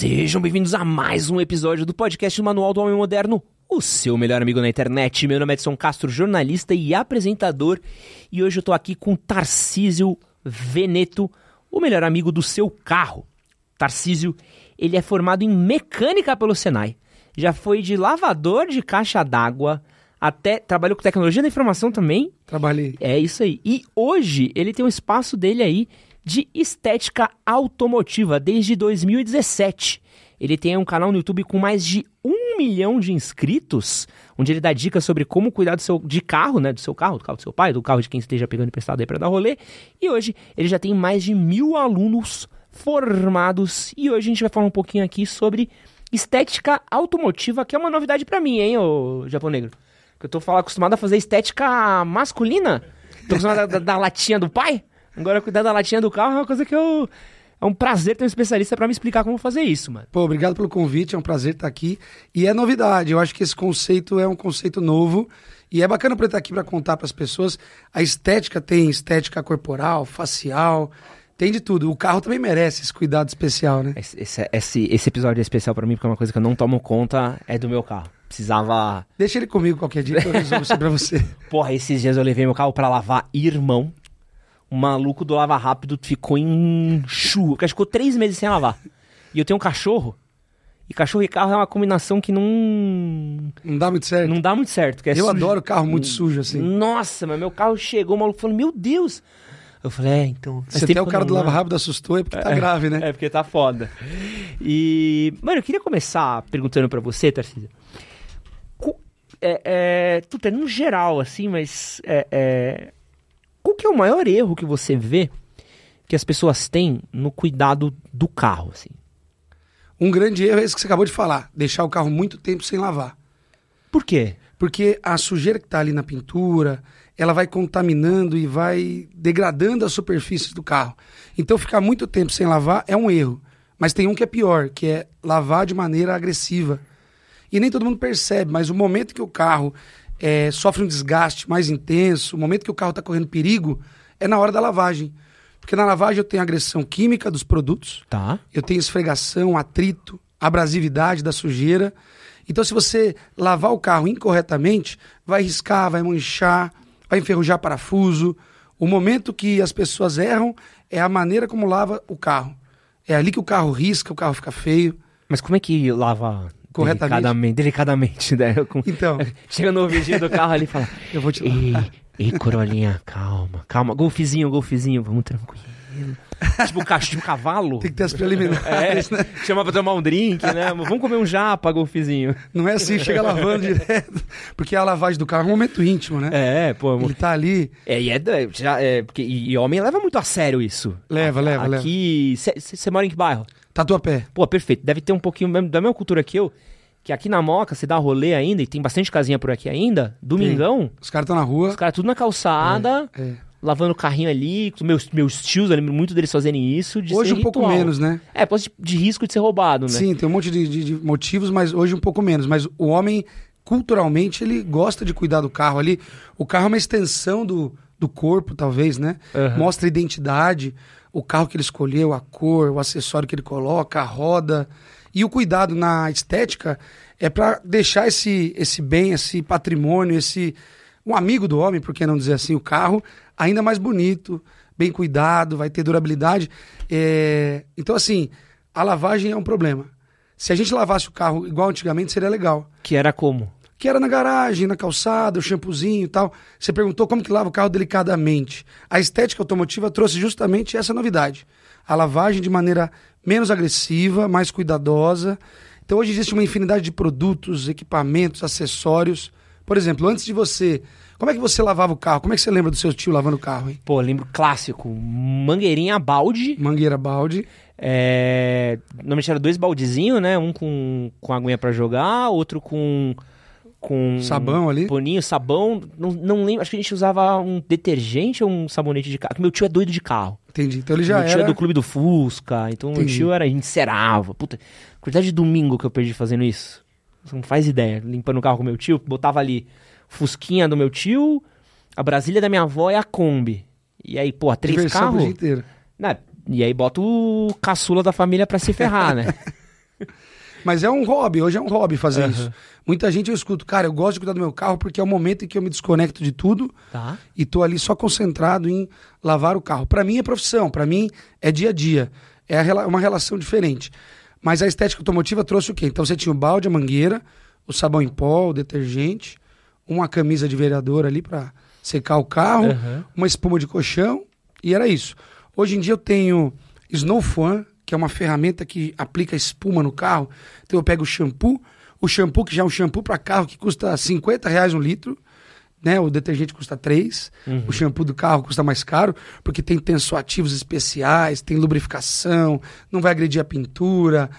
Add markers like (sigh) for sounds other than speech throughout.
Sejam bem-vindos a mais um episódio do podcast Manual do Homem Moderno, o seu melhor amigo na internet. Meu nome é Edson Castro, jornalista e apresentador, e hoje eu tô aqui com Tarcísio Veneto, o melhor amigo do seu carro. Tarcísio, ele é formado em mecânica pelo Senai, já foi de lavador de caixa d'água até trabalhou com tecnologia da informação também. Trabalhei. É isso aí. E hoje ele tem um espaço dele aí de estética automotiva desde 2017. Ele tem um canal no YouTube com mais de um milhão de inscritos, onde ele dá dicas sobre como cuidar do seu de carro, né? Do seu carro, do carro do seu pai, do carro de quem esteja pegando emprestado aí para dar rolê. E hoje ele já tem mais de mil alunos formados. E hoje a gente vai falar um pouquinho aqui sobre estética automotiva, que é uma novidade para mim, hein, ô Japonegro? Que eu tô acostumado a fazer estética masculina. Tô acostumado da, da latinha do pai. Agora cuidar da latinha do carro é uma coisa que eu. É um prazer ter um especialista para me explicar como fazer isso, mano. Pô, obrigado pelo convite, é um prazer estar aqui. E é novidade, eu acho que esse conceito é um conceito novo. E é bacana para estar aqui para contar para as pessoas. A estética tem estética corporal, facial, tem de tudo. O carro também merece esse cuidado especial, né? Esse, esse, esse, esse episódio é especial para mim porque é uma coisa que eu não tomo conta, é do meu carro. Precisava. Deixa ele comigo qualquer dia que eu resolvo isso pra você. (laughs) Porra, esses dias eu levei meu carro para lavar, irmão. O maluco do Lava Rápido ficou em churro. Porque ficou três meses sem lavar. E eu tenho um cachorro. E cachorro e carro é uma combinação que não. Não dá muito certo. Não dá muito certo. É eu sujo. adoro carro muito sujo, assim. Nossa, mas meu carro chegou, o maluco falou: Meu Deus! Eu falei, é, então. Se até o cara do Lava Rápido assustou, é porque tá é, grave, né? É, porque tá foda. E. Mano, eu queria começar perguntando para você, Tarcísio. É, é, tudo é no geral, assim, mas. É, é qual que é o maior erro que você vê que as pessoas têm no cuidado do carro, assim? Um grande erro é esse que você acabou de falar, deixar o carro muito tempo sem lavar. Por quê? Porque a sujeira que está ali na pintura, ela vai contaminando e vai degradando as superfícies do carro. Então ficar muito tempo sem lavar é um erro. Mas tem um que é pior, que é lavar de maneira agressiva. E nem todo mundo percebe, mas o momento que o carro é, sofre um desgaste mais intenso, o momento que o carro está correndo perigo, é na hora da lavagem. Porque na lavagem eu tenho agressão química dos produtos, tá. eu tenho esfregação, atrito, abrasividade da sujeira. Então, se você lavar o carro incorretamente, vai riscar, vai manchar, vai enferrujar parafuso. O momento que as pessoas erram é a maneira como lava o carro. É ali que o carro risca, o carro fica feio. Mas como é que lava Corretamente. Delicadamente, né? Com... Então. (laughs) Chega no ouvidinho do carro ali e fala: Eu vou te Ei, ei, Corolinha, calma, calma. Golfezinho, golfezinho, vamos tranquilo. tipo, cachorro, tipo cavalo. Tem que ter as preliminares, é, né? Chama pra tomar um drink, né? Vamos comer um japa, golfezinho. Não é assim, chega lavando direto. Porque a lavagem do carro é um momento íntimo, né? É, pô. Ele tá ali. É, e é, já, é porque, e homem leva muito a sério isso. Leva, leva, Aqui, leva. Você mora em que bairro? Tatuapé. Pô, perfeito. Deve ter um pouquinho da mesma cultura que eu. Que aqui na Moca, você dá rolê ainda, e tem bastante casinha por aqui ainda. Domingão. Tem. Os caras estão na rua. Os caras tudo na calçada. É, é. Lavando o carrinho ali. Meus, meus tios, eu lembro muito deles fazerem isso. hoje um ritual. pouco menos, né? É, de, de risco de ser roubado, né? Sim, tem um monte de, de, de motivos, mas hoje um pouco menos. Mas o homem, culturalmente, ele gosta de cuidar do carro ali. O carro é uma extensão do, do corpo, talvez, né? Uhum. Mostra identidade, o carro que ele escolheu, a cor, o acessório que ele coloca, a roda. E o cuidado na estética é para deixar esse, esse bem, esse patrimônio, esse um amigo do homem, por que não dizer assim, o carro, ainda mais bonito, bem cuidado, vai ter durabilidade. É... Então, assim, a lavagem é um problema. Se a gente lavasse o carro igual antigamente, seria legal. Que era como? Que era na garagem, na calçada, o shampoozinho e tal. Você perguntou como que lava o carro delicadamente. A estética automotiva trouxe justamente essa novidade. A lavagem de maneira menos agressiva, mais cuidadosa. Então hoje existe uma infinidade de produtos, equipamentos, acessórios. Por exemplo, antes de você. Como é que você lavava o carro? Como é que você lembra do seu tio lavando o carro, hein? Pô, lembro clássico. Mangueirinha balde. Mangueira balde. É... Normalmente era dois baldezinhos, né? Um com, com aguinha para jogar, outro com com sabão ali, paninho, sabão, não, não lembro, acho que a gente usava um detergente ou um sabonete de carro. Meu tio é doido de carro. Entendi. Então ele já meu era. tio é do clube do Fusca, então Entendi. meu tio era encerava. Puta, quantidade de domingo que eu perdi fazendo isso. Você não faz ideia. Limpando o carro com meu tio, botava ali Fusquinha do meu tio, a Brasília da minha avó e a Kombi. E aí, pô, três Diversão carros. Né? E aí bota o caçula da família pra se ferrar, né? (laughs) Mas é um hobby, hoje é um hobby fazer uhum. isso. Muita gente eu escuto, cara, eu gosto de cuidar do meu carro porque é o momento em que eu me desconecto de tudo tá. e tô ali só concentrado em lavar o carro. Para mim é profissão, para mim é dia a dia. É uma relação diferente. Mas a estética automotiva trouxe o quê? Então você tinha o balde, a mangueira, o sabão em pó, o detergente, uma camisa de vereador ali para secar o carro, uhum. uma espuma de colchão e era isso. Hoje em dia eu tenho Snow Fan, que é uma ferramenta que aplica espuma no carro. Então eu pego o shampoo, o shampoo que já é um shampoo para carro que custa 50 reais um litro, né? O detergente custa 3, uhum. o shampoo do carro custa mais caro, porque tem tensoativos especiais, tem lubrificação, não vai agredir a pintura,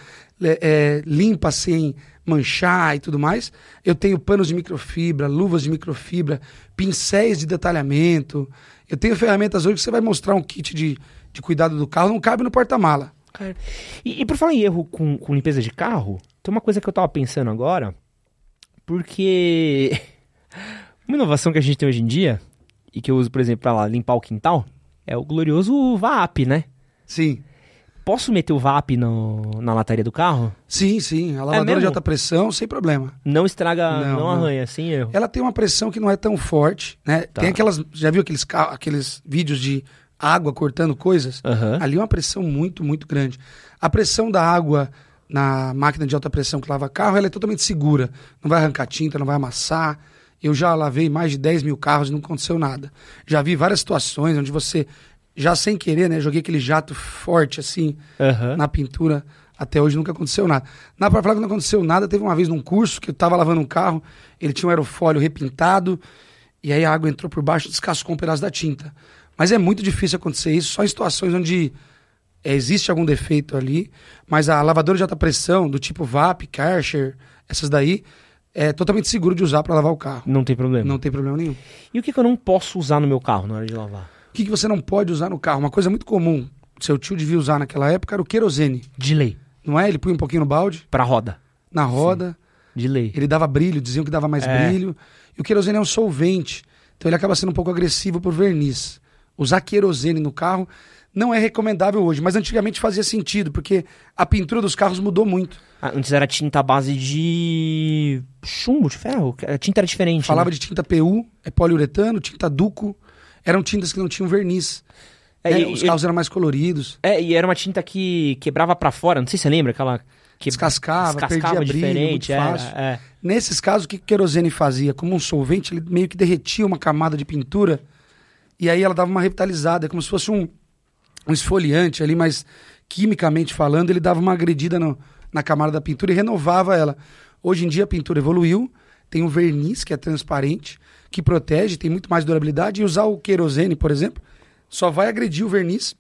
é, é, limpa sem manchar e tudo mais. Eu tenho panos de microfibra, luvas de microfibra, pincéis de detalhamento. Eu tenho ferramentas hoje que você vai mostrar um kit de, de cuidado do carro, não cabe no porta-mala. E, e por falar em erro com, com limpeza de carro, tem uma coisa que eu tava pensando agora, porque (laughs) uma inovação que a gente tem hoje em dia, e que eu uso, por exemplo, para limpar o quintal, é o glorioso VAP, né? Sim. Posso meter o VAP no, na lataria do carro? Sim, sim. A lavadora é de alta pressão, sem problema. Não estraga, não, não arranha, sem erro. Ela tem uma pressão que não é tão forte, né? Tá. Tem aquelas. Já viu aqueles, aqueles vídeos de água cortando coisas? Uhum. Ali é uma pressão muito, muito grande. A pressão da água na máquina de alta pressão que lava carro, ela é totalmente segura. Não vai arrancar tinta, não vai amassar. Eu já lavei mais de 10 mil carros e não aconteceu nada. Já vi várias situações onde você já sem querer, né? Joguei aquele jato forte assim uhum. na pintura. Até hoje nunca aconteceu nada. Na pra falar que não aconteceu nada, teve uma vez num curso que eu tava lavando um carro, ele tinha um aerofólio repintado, e aí a água entrou por baixo e descascou um pedaço da tinta. Mas é muito difícil acontecer isso, só em situações onde é, existe algum defeito ali. Mas a lavadora de alta pressão, do tipo VAP, Karcher, essas daí, é totalmente seguro de usar para lavar o carro. Não tem problema. Não tem problema nenhum. E o que, que eu não posso usar no meu carro na hora de lavar? O que, que você não pode usar no carro? Uma coisa muito comum, seu tio devia usar naquela época, era o querosene. De lei. Não é? Ele punha um pouquinho no balde. Pra roda. Na roda. Sim. De lei. Ele dava brilho, diziam que dava mais é. brilho. E o querosene é um solvente. Então ele acaba sendo um pouco agressivo por verniz. Usar querosene no carro não é recomendável hoje, mas antigamente fazia sentido, porque a pintura dos carros mudou muito. Ah, antes era tinta à base de chumbo, de ferro. A tinta era diferente. Falava né? de tinta PU, é poliuretano, tinta duco eram tintas que não tinham verniz. É, né? e, Os carros eram mais coloridos. É, e era uma tinta que quebrava para fora, não sei se você lembra, aquela... Que descascava, descascava perdia diferente, brilho, muito fácil. É, é. Nesses casos, o que o querosene fazia? Como um solvente, ele meio que derretia uma camada de pintura e aí ela dava uma revitalizada, como se fosse um, um esfoliante ali, mas quimicamente falando, ele dava uma agredida no, na camada da pintura e renovava ela. Hoje em dia a pintura evoluiu, tem um verniz que é transparente, que protege, tem muito mais durabilidade. E usar o querosene, por exemplo, só vai agredir o verniz,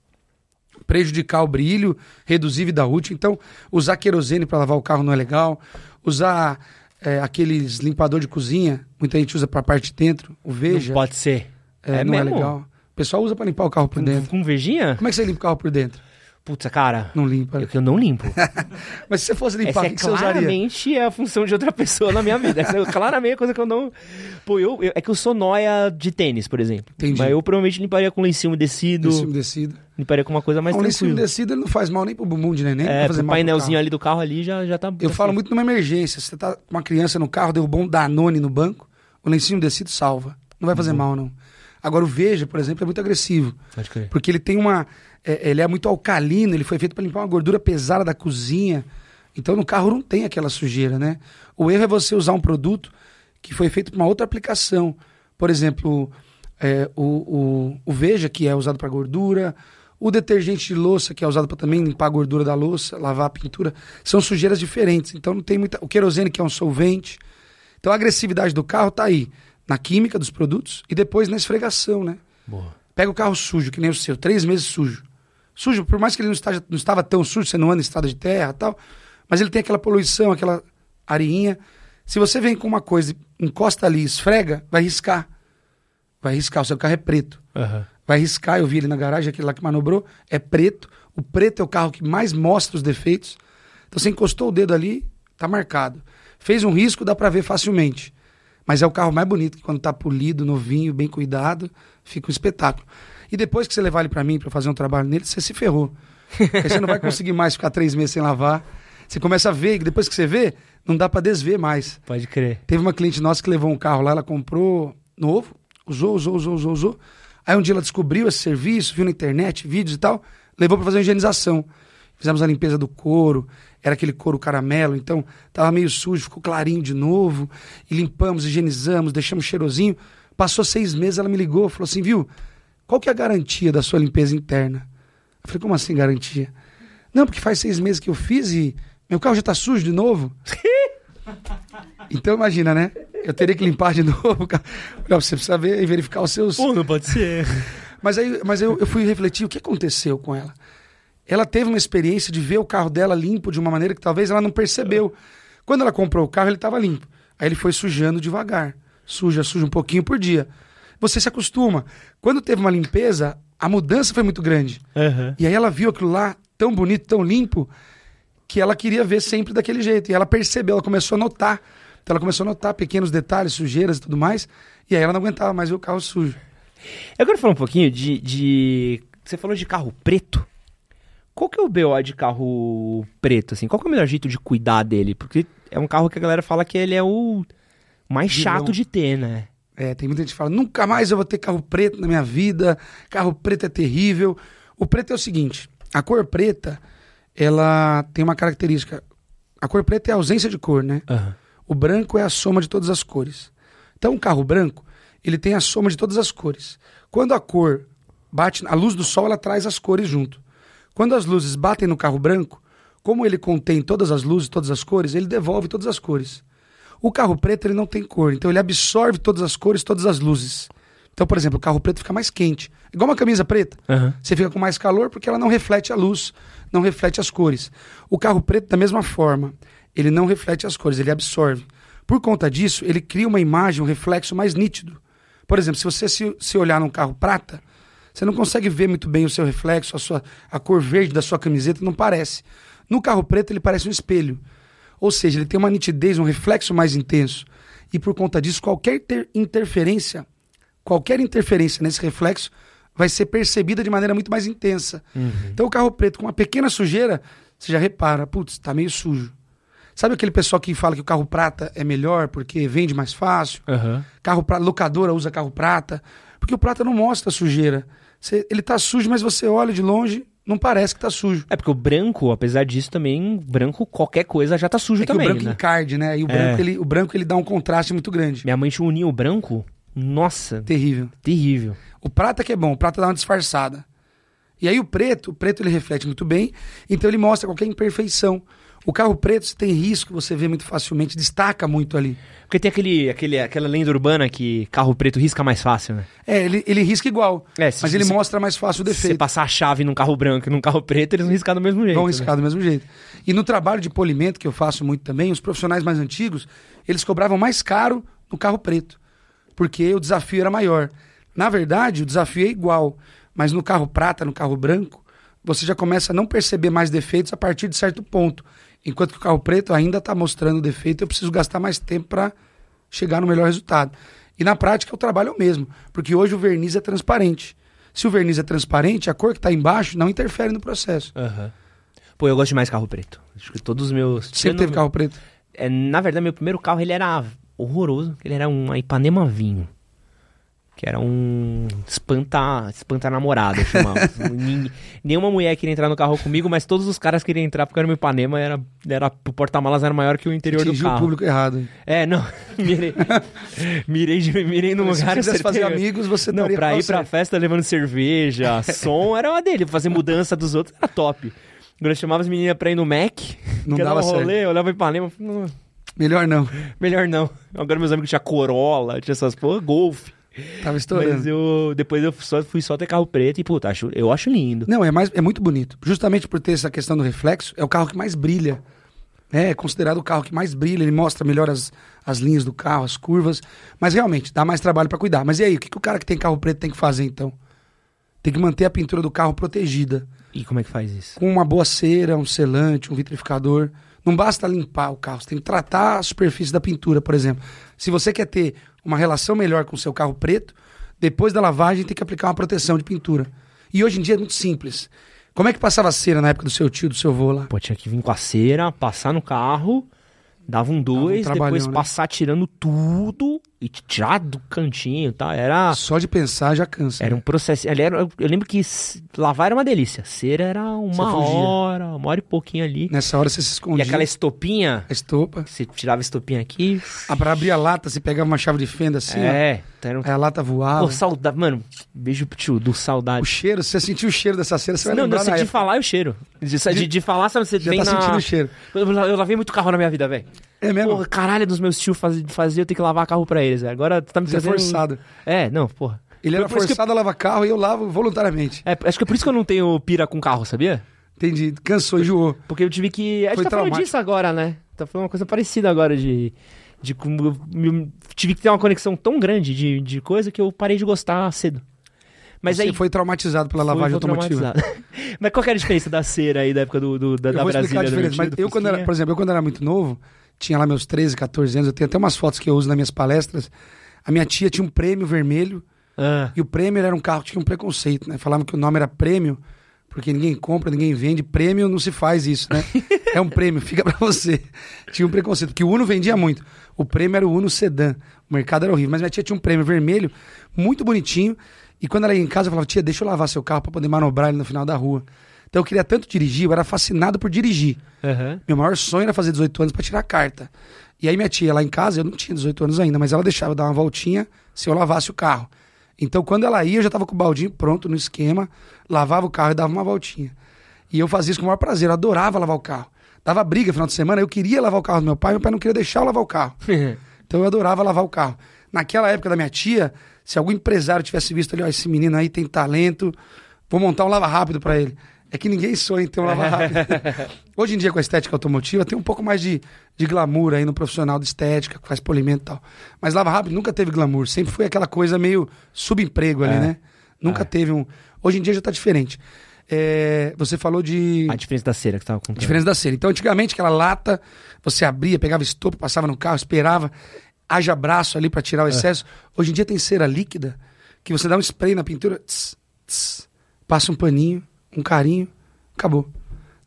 prejudicar o brilho, reduzir vida útil. Então, usar querosene para lavar o carro não é legal. Usar é, aqueles limpador de cozinha, muita gente usa para a parte de dentro, o Veja. Não pode ser. É, é não mesmo? é legal. O pessoal usa para limpar o carro por dentro. Com Vejinha? Como é que você limpa o carro por dentro? Putz, cara. Não limpa. Eu, eu não limpo. (laughs) Mas se você fosse limpar, o que, é que você usaria? claramente é a função de outra pessoa na minha vida. Essa é claramente a coisa que eu não. Pô, eu, eu, é que eu sou noia de tênis, por exemplo. Entendi. Mas eu provavelmente limparia com lencinho umedecido. Lencinho umedecido. Limparia com uma coisa mais um tranquila. lencinho umedecido ele não faz mal nem pro bumbum de neném. É, fazer pro painelzinho ali do carro ali já, já tá. Eu falo muito numa emergência. Você tá com uma criança no carro, derrubou um Danone no banco, o lencinho umedecido salva. Não vai fazer uhum. mal, não. Agora o Veja, por exemplo, é muito agressivo. Porque ele tem uma é, ele é muito alcalino, ele foi feito para limpar uma gordura pesada da cozinha. Então no carro não tem aquela sujeira, né? O erro é você usar um produto que foi feito para uma outra aplicação. Por exemplo, é, o, o, o, Veja, que é usado para gordura, o detergente de louça, que é usado para também limpar a gordura da louça, lavar a pintura, são sujeiras diferentes. Então não tem muita. O querosene, que é um solvente. Então a agressividade do carro está aí, na química dos produtos e depois na esfregação, né? Boa. Pega o carro sujo, que nem o seu, três meses sujo sujo, por mais que ele não, estaja, não estava tão sujo, você não anda em estrada de terra tal, mas ele tem aquela poluição, aquela areinha. Se você vem com uma coisa, encosta ali, esfrega, vai riscar. Vai riscar, o seu carro é preto. Uhum. Vai riscar, eu vi ele na garagem, aquele lá que manobrou, é preto. O preto é o carro que mais mostra os defeitos. Então você encostou o dedo ali, tá marcado. Fez um risco, dá para ver facilmente. Mas é o carro mais bonito, que quando tá polido, novinho, bem cuidado, fica um espetáculo. E depois que você levar ele para mim para fazer um trabalho nele, você se ferrou. Aí você não vai conseguir mais ficar três meses sem lavar. Você começa a ver, e depois que você vê, não dá para desver mais. Pode crer. Teve uma cliente nossa que levou um carro lá, ela comprou novo, usou, usou, usou, usou, usou. Aí um dia ela descobriu esse serviço, viu na internet, vídeos e tal, levou para fazer uma higienização. Fizemos a limpeza do couro, era aquele couro caramelo, então tava meio sujo, ficou clarinho de novo. E limpamos, higienizamos, deixamos cheirosinho. Passou seis meses, ela me ligou, falou assim, viu, qual que é a garantia da sua limpeza interna? Eu falei, como assim garantia? Não, porque faz seis meses que eu fiz e meu carro já tá sujo de novo. (laughs) então imagina, né? Eu teria que limpar de (laughs) novo. Não, você precisa ver e verificar os seus. Pô, não pode ser. (laughs) Mas aí, mas eu, eu fui refletir o que aconteceu com ela. Ela teve uma experiência de ver o carro dela limpo de uma maneira que talvez ela não percebeu. Quando ela comprou o carro, ele estava limpo. Aí ele foi sujando devagar. Suja, suja um pouquinho por dia. Você se acostuma. Quando teve uma limpeza, a mudança foi muito grande. Uhum. E aí ela viu aquilo lá tão bonito, tão limpo, que ela queria ver sempre daquele jeito. E ela percebeu, ela começou a notar. Então ela começou a notar pequenos detalhes, sujeiras e tudo mais. E aí ela não aguentava mais ver o carro sujo. Eu quero falar um pouquinho de, de... Você falou de carro preto. Qual que é o BO de carro preto, assim? Qual que é o melhor jeito de cuidar dele? Porque é um carro que a galera fala que ele é o mais chato de ter, né? É, tem muita gente que fala, nunca mais eu vou ter carro preto na minha vida, carro preto é terrível. O preto é o seguinte, a cor preta, ela tem uma característica. A cor preta é a ausência de cor, né? Uhum. O branco é a soma de todas as cores. Então, um carro branco, ele tem a soma de todas as cores. Quando a cor bate, a luz do sol, ela traz as cores junto. Quando as luzes batem no carro branco, como ele contém todas as luzes, todas as cores, ele devolve todas as cores. O carro preto ele não tem cor, então ele absorve todas as cores, todas as luzes. Então, por exemplo, o carro preto fica mais quente. Igual uma camisa preta. Uhum. Você fica com mais calor porque ela não reflete a luz, não reflete as cores. O carro preto, da mesma forma, ele não reflete as cores, ele absorve. Por conta disso, ele cria uma imagem, um reflexo mais nítido. Por exemplo, se você se, se olhar num carro prata, você não consegue ver muito bem o seu reflexo, a, sua, a cor verde da sua camiseta não parece. No carro preto ele parece um espelho. Ou seja, ele tem uma nitidez, um reflexo mais intenso. E por conta disso, qualquer interferência, qualquer interferência nesse reflexo vai ser percebida de maneira muito mais intensa. Uhum. Então o carro preto com uma pequena sujeira, você já repara, putz, tá meio sujo. Sabe aquele pessoal que fala que o carro prata é melhor porque vende mais fácil? Uhum. Carro pra, locadora usa carro prata, porque o prata não mostra sujeira. Você, ele tá sujo, mas você olha de longe, não parece que tá sujo. É porque o branco, apesar disso também, branco qualquer coisa já tá sujo é também, que o branco né? encarde, né? E o, É. branco, ele, o branco ele dá um contraste muito grande. Minha mãe tinha um ninho branco, nossa, Terrível. terrível. O prata que é bom, o prata dá uma disfarçada. E aí o preto, o preto ele reflete muito bem, então ele mostra qualquer imperfeição. O carro preto, se tem risco, você vê muito facilmente, destaca muito ali. Porque tem aquele, aquele, aquela lenda urbana que carro preto risca mais fácil, né? É, ele, ele risca igual, É, se- mas ele se- mostra mais fácil o Se você defeito. passar a chave num carro branco e num carro preto, eles vão riscar do mesmo jeito. Vão né? riscar do mesmo jeito. E no trabalho de polimento, que eu faço muito também, os profissionais mais antigos, eles cobravam mais caro no carro preto, porque o desafio era maior. Na verdade, o desafio é igual, mas no carro prata, no carro branco, você já começa a não perceber mais defeitos a partir de certo ponto. Enquanto que o carro preto ainda está mostrando defeito, eu preciso gastar mais tempo para chegar no melhor resultado. E na prática o trabalho é o mesmo, porque hoje o verniz é transparente. Se o verniz é transparente, a cor que está embaixo não interfere no processo. Aham. Pô, eu gosto de carro preto. Acho que todos os meus. Sempre teve carro preto. É, na verdade, meu primeiro carro ele era horroroso. Ele era um Ipanema Vinho. Que era um espanta, espanta namorada, chamava. (laughs) Nenhuma mulher queria entrar no carro comigo, mas todos os caras queriam entrar porque era meu Ipanema, era, era, o porta-malas era maior que o interior do Atingiu o carro. público errado. hein? É, não, (laughs) mirei, mirei, mirei Se lugar... você quisesse fazer amigos, você Não, pra ir pra certo. festa levando cerveja, (laughs) som, era uma dele. Fazer mudança dos outros era top. Eu chamava as meninas pra ir no Mac, Não dava um certo. rolê, eu olhava em Ipanema, falei, "Não, Melhor não. melhor não. Agora meus amigos tinham Corolla, tinha essas porra, Golf. Tava Mas estourando. eu, depois eu só, fui só ter carro preto e, puta, acho, eu acho lindo. Não, é, mais, é muito bonito. Justamente por ter essa questão do reflexo, é o carro que mais brilha. né? É considerado o carro que mais brilha, ele mostra melhor as, as linhas do carro, as curvas. Mas realmente, dá mais trabalho para cuidar. Mas e aí, o que, que o cara que tem carro preto tem que fazer então? Tem que manter a pintura do carro protegida. E como é que faz isso? Com uma boa cera, um selante, um vitrificador. Não basta limpar o carro, você tem que tratar a superfície da pintura, por exemplo. Se você quer ter uma relação melhor com o seu carro preto, depois da lavagem tem que aplicar uma proteção de pintura. E hoje em dia é muito simples. Como é que passava a cera na época do seu tio, do seu avô lá? Pô, tinha que vir com a cera, passar no carro, dava um dois, trabalhão, depois né? passar tirando tudo e tirar do cantinho, tá? Era Só de pensar já cansa. era né? um processo. era- eu lembro que lavar era uma delícia. Cera era uma hora, uma hora e pouquinho ali. Nessa hora você se E escondia. aquela estopinha, A estopa. você tirava a estopinha aqui. Ah, pra abrir a lata, você pegava uma chave de fenda assim, ó. é, então era um Aí a lata voava. Pô, saudade. Mano, beijo pro tio, do O saudade. cheiro, você sentiu o cheiro dessa cera, você vai Não, lembrar não, da de época. falar é o cheiro. De, de, de falar, sabe, você Já tá na... sentindo o cheiro. Eu, eu lavei muito carro na minha vida, velho. É mesmo? Porra, caralho, dos meus tios fazia, fazia eu ter que lavar carro pra eles. Agora tá me Você é trazendo... forçado. É, não, porra. Ele era forçado a lavar carro e eu lavo voluntariamente. É, acho que é por isso que eu não tenho pira com carro, sabia? Entendi. Cansou, enjoou. Porque eu tive que... A gente Foi tá falando traumático. disso agora, né? Tá falando uma coisa parecida agora de... De como eu, eu tive que ter uma conexão tão grande de, de coisa que eu parei de gostar cedo. Mas Você aí... foi traumatizado pela lavagem automotiva. (laughs) Mas qual que era a diferença da cera aí da época do, do- da, Eu da vou explicar Brasília? a do diferença. Mas eu, quando era, por exemplo, eu quando era muito novo, tinha lá meus 13, 14 anos, eu tenho até umas fotos que eu uso nas minhas palestras. A minha tia tinha um prêmio vermelho Ah, e o prêmio era um carro que tinha um preconceito, né? Falavam que o nome era prêmio, porque ninguém compra, ninguém vende. Prêmio não se faz isso, né? (laughs) é um prêmio, fica pra você. Tinha um preconceito, porque o Uno vendia muito. O prêmio era o Uno Sedan. O mercado era horrível. Mas minha tia tinha um prêmio vermelho, muito bonitinho. E quando ela ia em casa, eu falava, tia, deixa eu lavar seu carro pra poder manobrar ele no final da rua. Então eu queria tanto dirigir, eu era fascinado por dirigir. aham. Meu maior sonho era fazer 18 anos pra tirar a carta. E aí minha tia lá em casa, eu não tinha 18 anos ainda, mas ela deixava eu dar uma voltinha se eu lavasse o carro. Então quando ela ia, eu já tava com o baldinho pronto no esquema, lavava o carro e dava uma voltinha. E eu fazia isso com o maior prazer, eu adorava lavar o carro. Dava briga no final de semana, eu queria lavar o carro do meu pai, meu pai não queria deixar eu lavar o carro. (laughs) Então eu adorava lavar o carro. Naquela época da minha tia, se algum empresário tivesse visto ali, ó, esse menino aí tem talento, vou montar um lava rápido pra ele. É que ninguém sonha em ter um lava rápido. Hoje em dia, com a estética automotiva, tem um pouco mais de, de glamour aí no profissional de estética, que faz polimento e tal. Mas lava rápido nunca teve glamour, sempre foi aquela coisa meio subemprego ali, É. né? Nunca É. teve um. Hoje em dia já tá diferente. É, você falou de. A diferença da cera que você tava contando. Diferença da cera. Então, antigamente, aquela lata, você abria, pegava estopo, passava no carro, esperava, haja braço ali pra tirar o excesso. Hoje em dia tem cera líquida, que você dá um spray na pintura, tss, tss, passa um paninho, um carinho, acabou.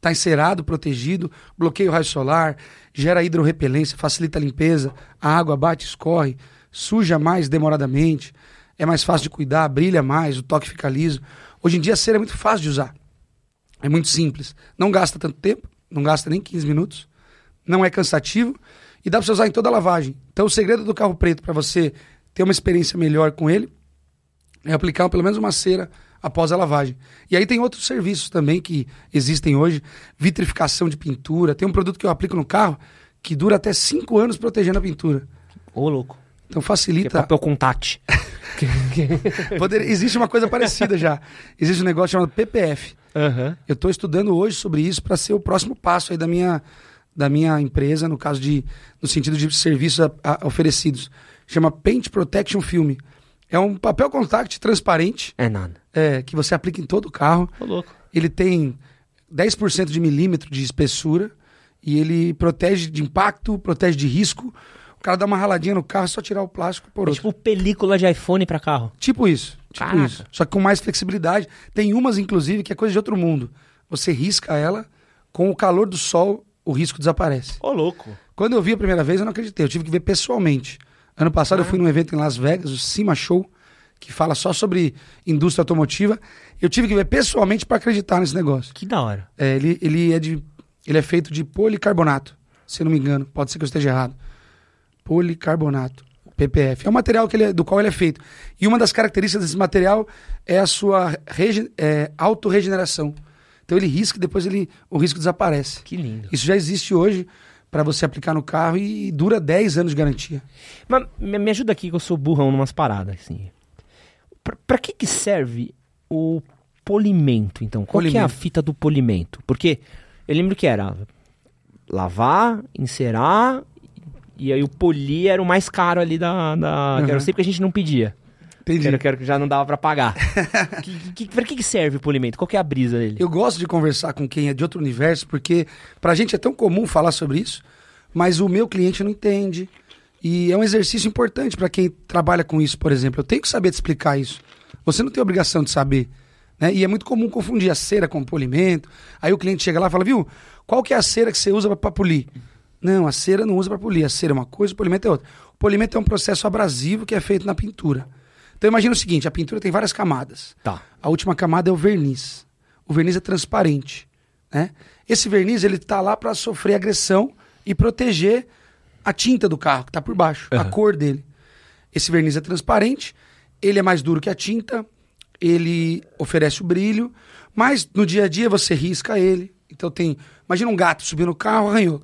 Tá encerado, protegido, bloqueia o raio solar, gera hidrorrepelência, facilita a limpeza, a água bate, escorre, suja mais demoradamente, é mais fácil de cuidar, brilha mais, o toque fica liso. Hoje em dia a cera é muito fácil de usar. É muito simples. Não gasta tanto tempo, não gasta nem 15 minutos, não é cansativo e dá para você usar em toda a lavagem. Então o segredo do carro preto para você ter uma experiência melhor com ele é aplicar pelo menos uma cera após a lavagem. E aí tem outros serviços também que existem hoje, vitrificação de pintura. Tem um produto que eu aplico no carro que dura até 5 anos protegendo a pintura. Ô, louco. Então Que é facilita. papel contact. (laughs) Poder- existe uma coisa parecida já. Existe um negócio chamado PPF. Aham. Eu estou estudando hoje sobre isso para ser o próximo passo aí da minha, da minha empresa, no caso de, no sentido de serviços a- a- oferecidos. Chama Paint Protection Film. É um papel contact transparente É nada. É, que você aplica em todo o carro. Ô, louco. Ele tem 10% de milímetro de espessura e ele protege de impacto, protege de risco. O cara dá uma raladinha no carro, é só tirar o plástico por É outro. tipo película de iPhone pra carro. Tipo isso. Tipo Caraca. isso. Só que com mais flexibilidade. Tem umas, inclusive, que é coisa de outro mundo. Você risca ela, com o calor do sol, o risco desaparece. Ô, louco. Quando eu vi a primeira vez, eu não acreditei. Eu tive que ver pessoalmente. Ano passado eu fui num evento em Las Vegas, o Cima Show, que fala só sobre indústria automotiva. Eu tive que ver pessoalmente para acreditar nesse negócio. Que da hora. É, ele, ele, é de, ele é feito de policarbonato, se eu não me engano. Pode ser que eu esteja errado. Policarbonato, PPF. É um material que ele é- do qual ele é feito. E uma das características desse material é a sua rege, é, autorregeneração. Então ele risca e depois ele, o risco desaparece. Que lindo. Isso já existe hoje para você aplicar no carro e dura 10 anos de garantia. Mas me me ajuda aqui que eu sou burrão numas paradas, assim. Pra, pra que que serve o polimento, então? Qual que é a Polimento. fita do polimento? Porque eu lembro que era lavar, encerar, e aí o polir era o mais caro ali da... da que era Uhum. sempre que a gente não pedia. Entendi. Que era, que já não dava pra pagar. (laughs) que, que, pra que serve o polimento? Qual é a brisa dele? Eu gosto de conversar com quem é de outro universo, porque pra gente é tão comum falar sobre isso, mas o meu cliente não entende. E é um exercício importante para quem trabalha com isso, por exemplo. Eu tenho que saber te explicar isso. Você não tem obrigação de saber, Né? E é muito comum confundir a cera com polimento. Aí o cliente chega lá e fala, viu, qual que é a cera que você usa para polir? Não, a cera não usa para polir. A cera é uma coisa, o polimento é outra. O polimento é um processo abrasivo que é feito na pintura. Então imagina o seguinte, a pintura tem várias camadas. Tá. A última camada é o verniz. O verniz é transparente. Né? Esse verniz ele tá lá para sofrer agressão e proteger a tinta do carro que está por baixo, uhum. a cor dele. Esse verniz é transparente, ele é mais duro que a tinta, ele oferece o brilho, mas no dia a dia você risca ele. Então tem, imagina um gato subindo no carro, arranhou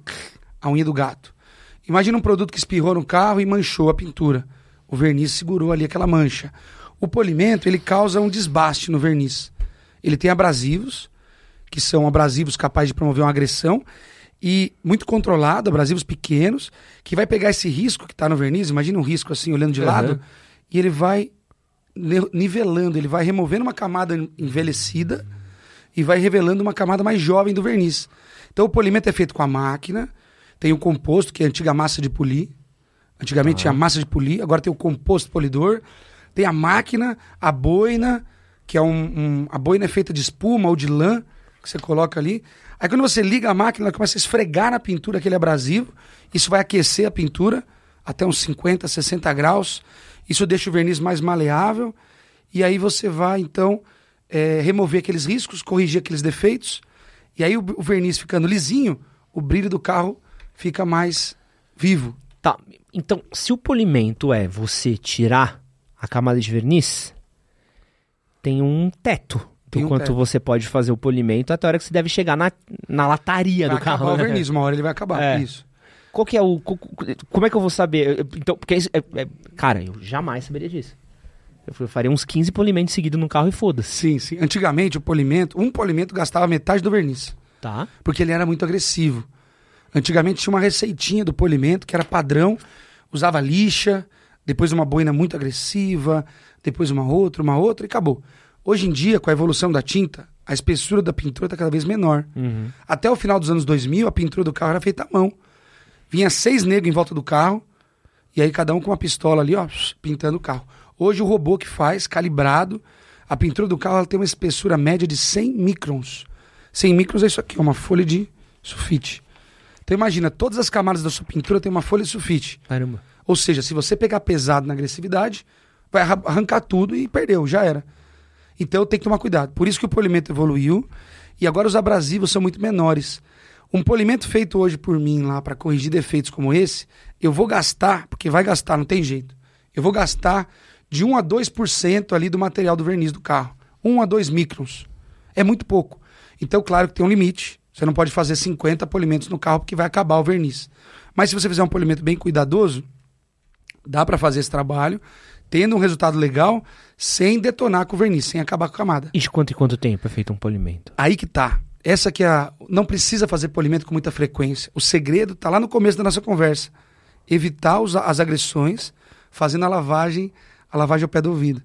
a unha do gato. Imagina um produto que espirrou no carro e manchou a pintura. O verniz segurou ali aquela mancha. O polimento, ele causa um desbaste no verniz. Ele tem abrasivos, que são abrasivos capazes de promover uma agressão, e muito controlado, abrasivos pequenos, que vai pegar esse risco que está no verniz, imagina um risco assim, olhando de uhum. lado, e ele vai nivelando, ele vai removendo uma camada envelhecida e vai revelando uma camada mais jovem do verniz. Então o polimento é feito com a máquina, tem o composto, que é a antiga massa de polir. Antigamente ah. tinha massa de polir, agora tem o composto polidor. Tem a máquina, a boina, que é um, um, A boina é feita de espuma ou de lã, que você coloca ali. Aí quando você liga a máquina, ela começa a esfregar na pintura aquele abrasivo. Isso vai aquecer a pintura até uns 50, 60 graus. Isso deixa o verniz mais maleável. E aí você vai, então, é, remover aqueles riscos, corrigir aqueles defeitos. E aí o, o verniz ficando lisinho, o brilho do carro fica mais vivo. Tá, então se o polimento é você tirar a camada de verniz, tem um teto do quanto você pode fazer o polimento até a hora que você deve chegar na, na lataria vai do carro. Vai acabar né? o verniz, uma hora ele vai acabar, é. isso. Qual que é o... Como é que eu vou saber? Então, porque é, é, cara, eu jamais saberia disso. Eu faria uns 15 polimentos seguidos no carro e foda-se. Sim, sim. Antigamente o polimento, um polimento gastava metade do verniz. Tá. Porque ele era muito agressivo. Antigamente tinha uma receitinha do polimento que era padrão, usava lixa, depois uma boina muito agressiva, depois uma outra, uma outra e acabou. Hoje em dia, com a evolução da tinta, a espessura da pintura está cada vez menor. Uhum. Até o final dos anos 2000, a pintura do carro era feita à mão. Vinha seis negros em volta do carro, e aí cada um com uma pistola ali, ó, pintando o carro. Hoje o robô que faz, calibrado, a pintura do carro ela tem uma espessura média de 100 microns. 100 microns é isso aqui, uma folha de sulfite. Então imagina, todas as camadas da sua pintura tem uma folha de sulfite. Caramba. Ou seja, se você pegar pesado na agressividade, vai arrancar tudo e perdeu, já era. Então tem que tomar cuidado. Por isso que o polimento evoluiu e agora os abrasivos são muito menores. Um polimento feito hoje por mim lá para corrigir defeitos como esse, eu vou gastar, porque vai gastar, não tem jeito. Eu vou gastar de 1 a 2% ali do material do verniz do carro. 1 a 2 microns. É muito pouco. Então, claro que tem um limite. Você não pode fazer 50 polimentos no carro porque vai acabar o verniz. Mas se você fizer um polimento bem cuidadoso, dá para fazer esse trabalho, tendo um resultado legal, sem detonar com o verniz, sem acabar com a camada. E de quanto em quanto tempo é feito um polimento? Aí que tá. Essa que é a. Não precisa fazer polimento com muita frequência. O segredo tá lá no começo da nossa conversa. Evitar os, as agressões, fazendo a lavagem, a lavagem ao pé do ouvido.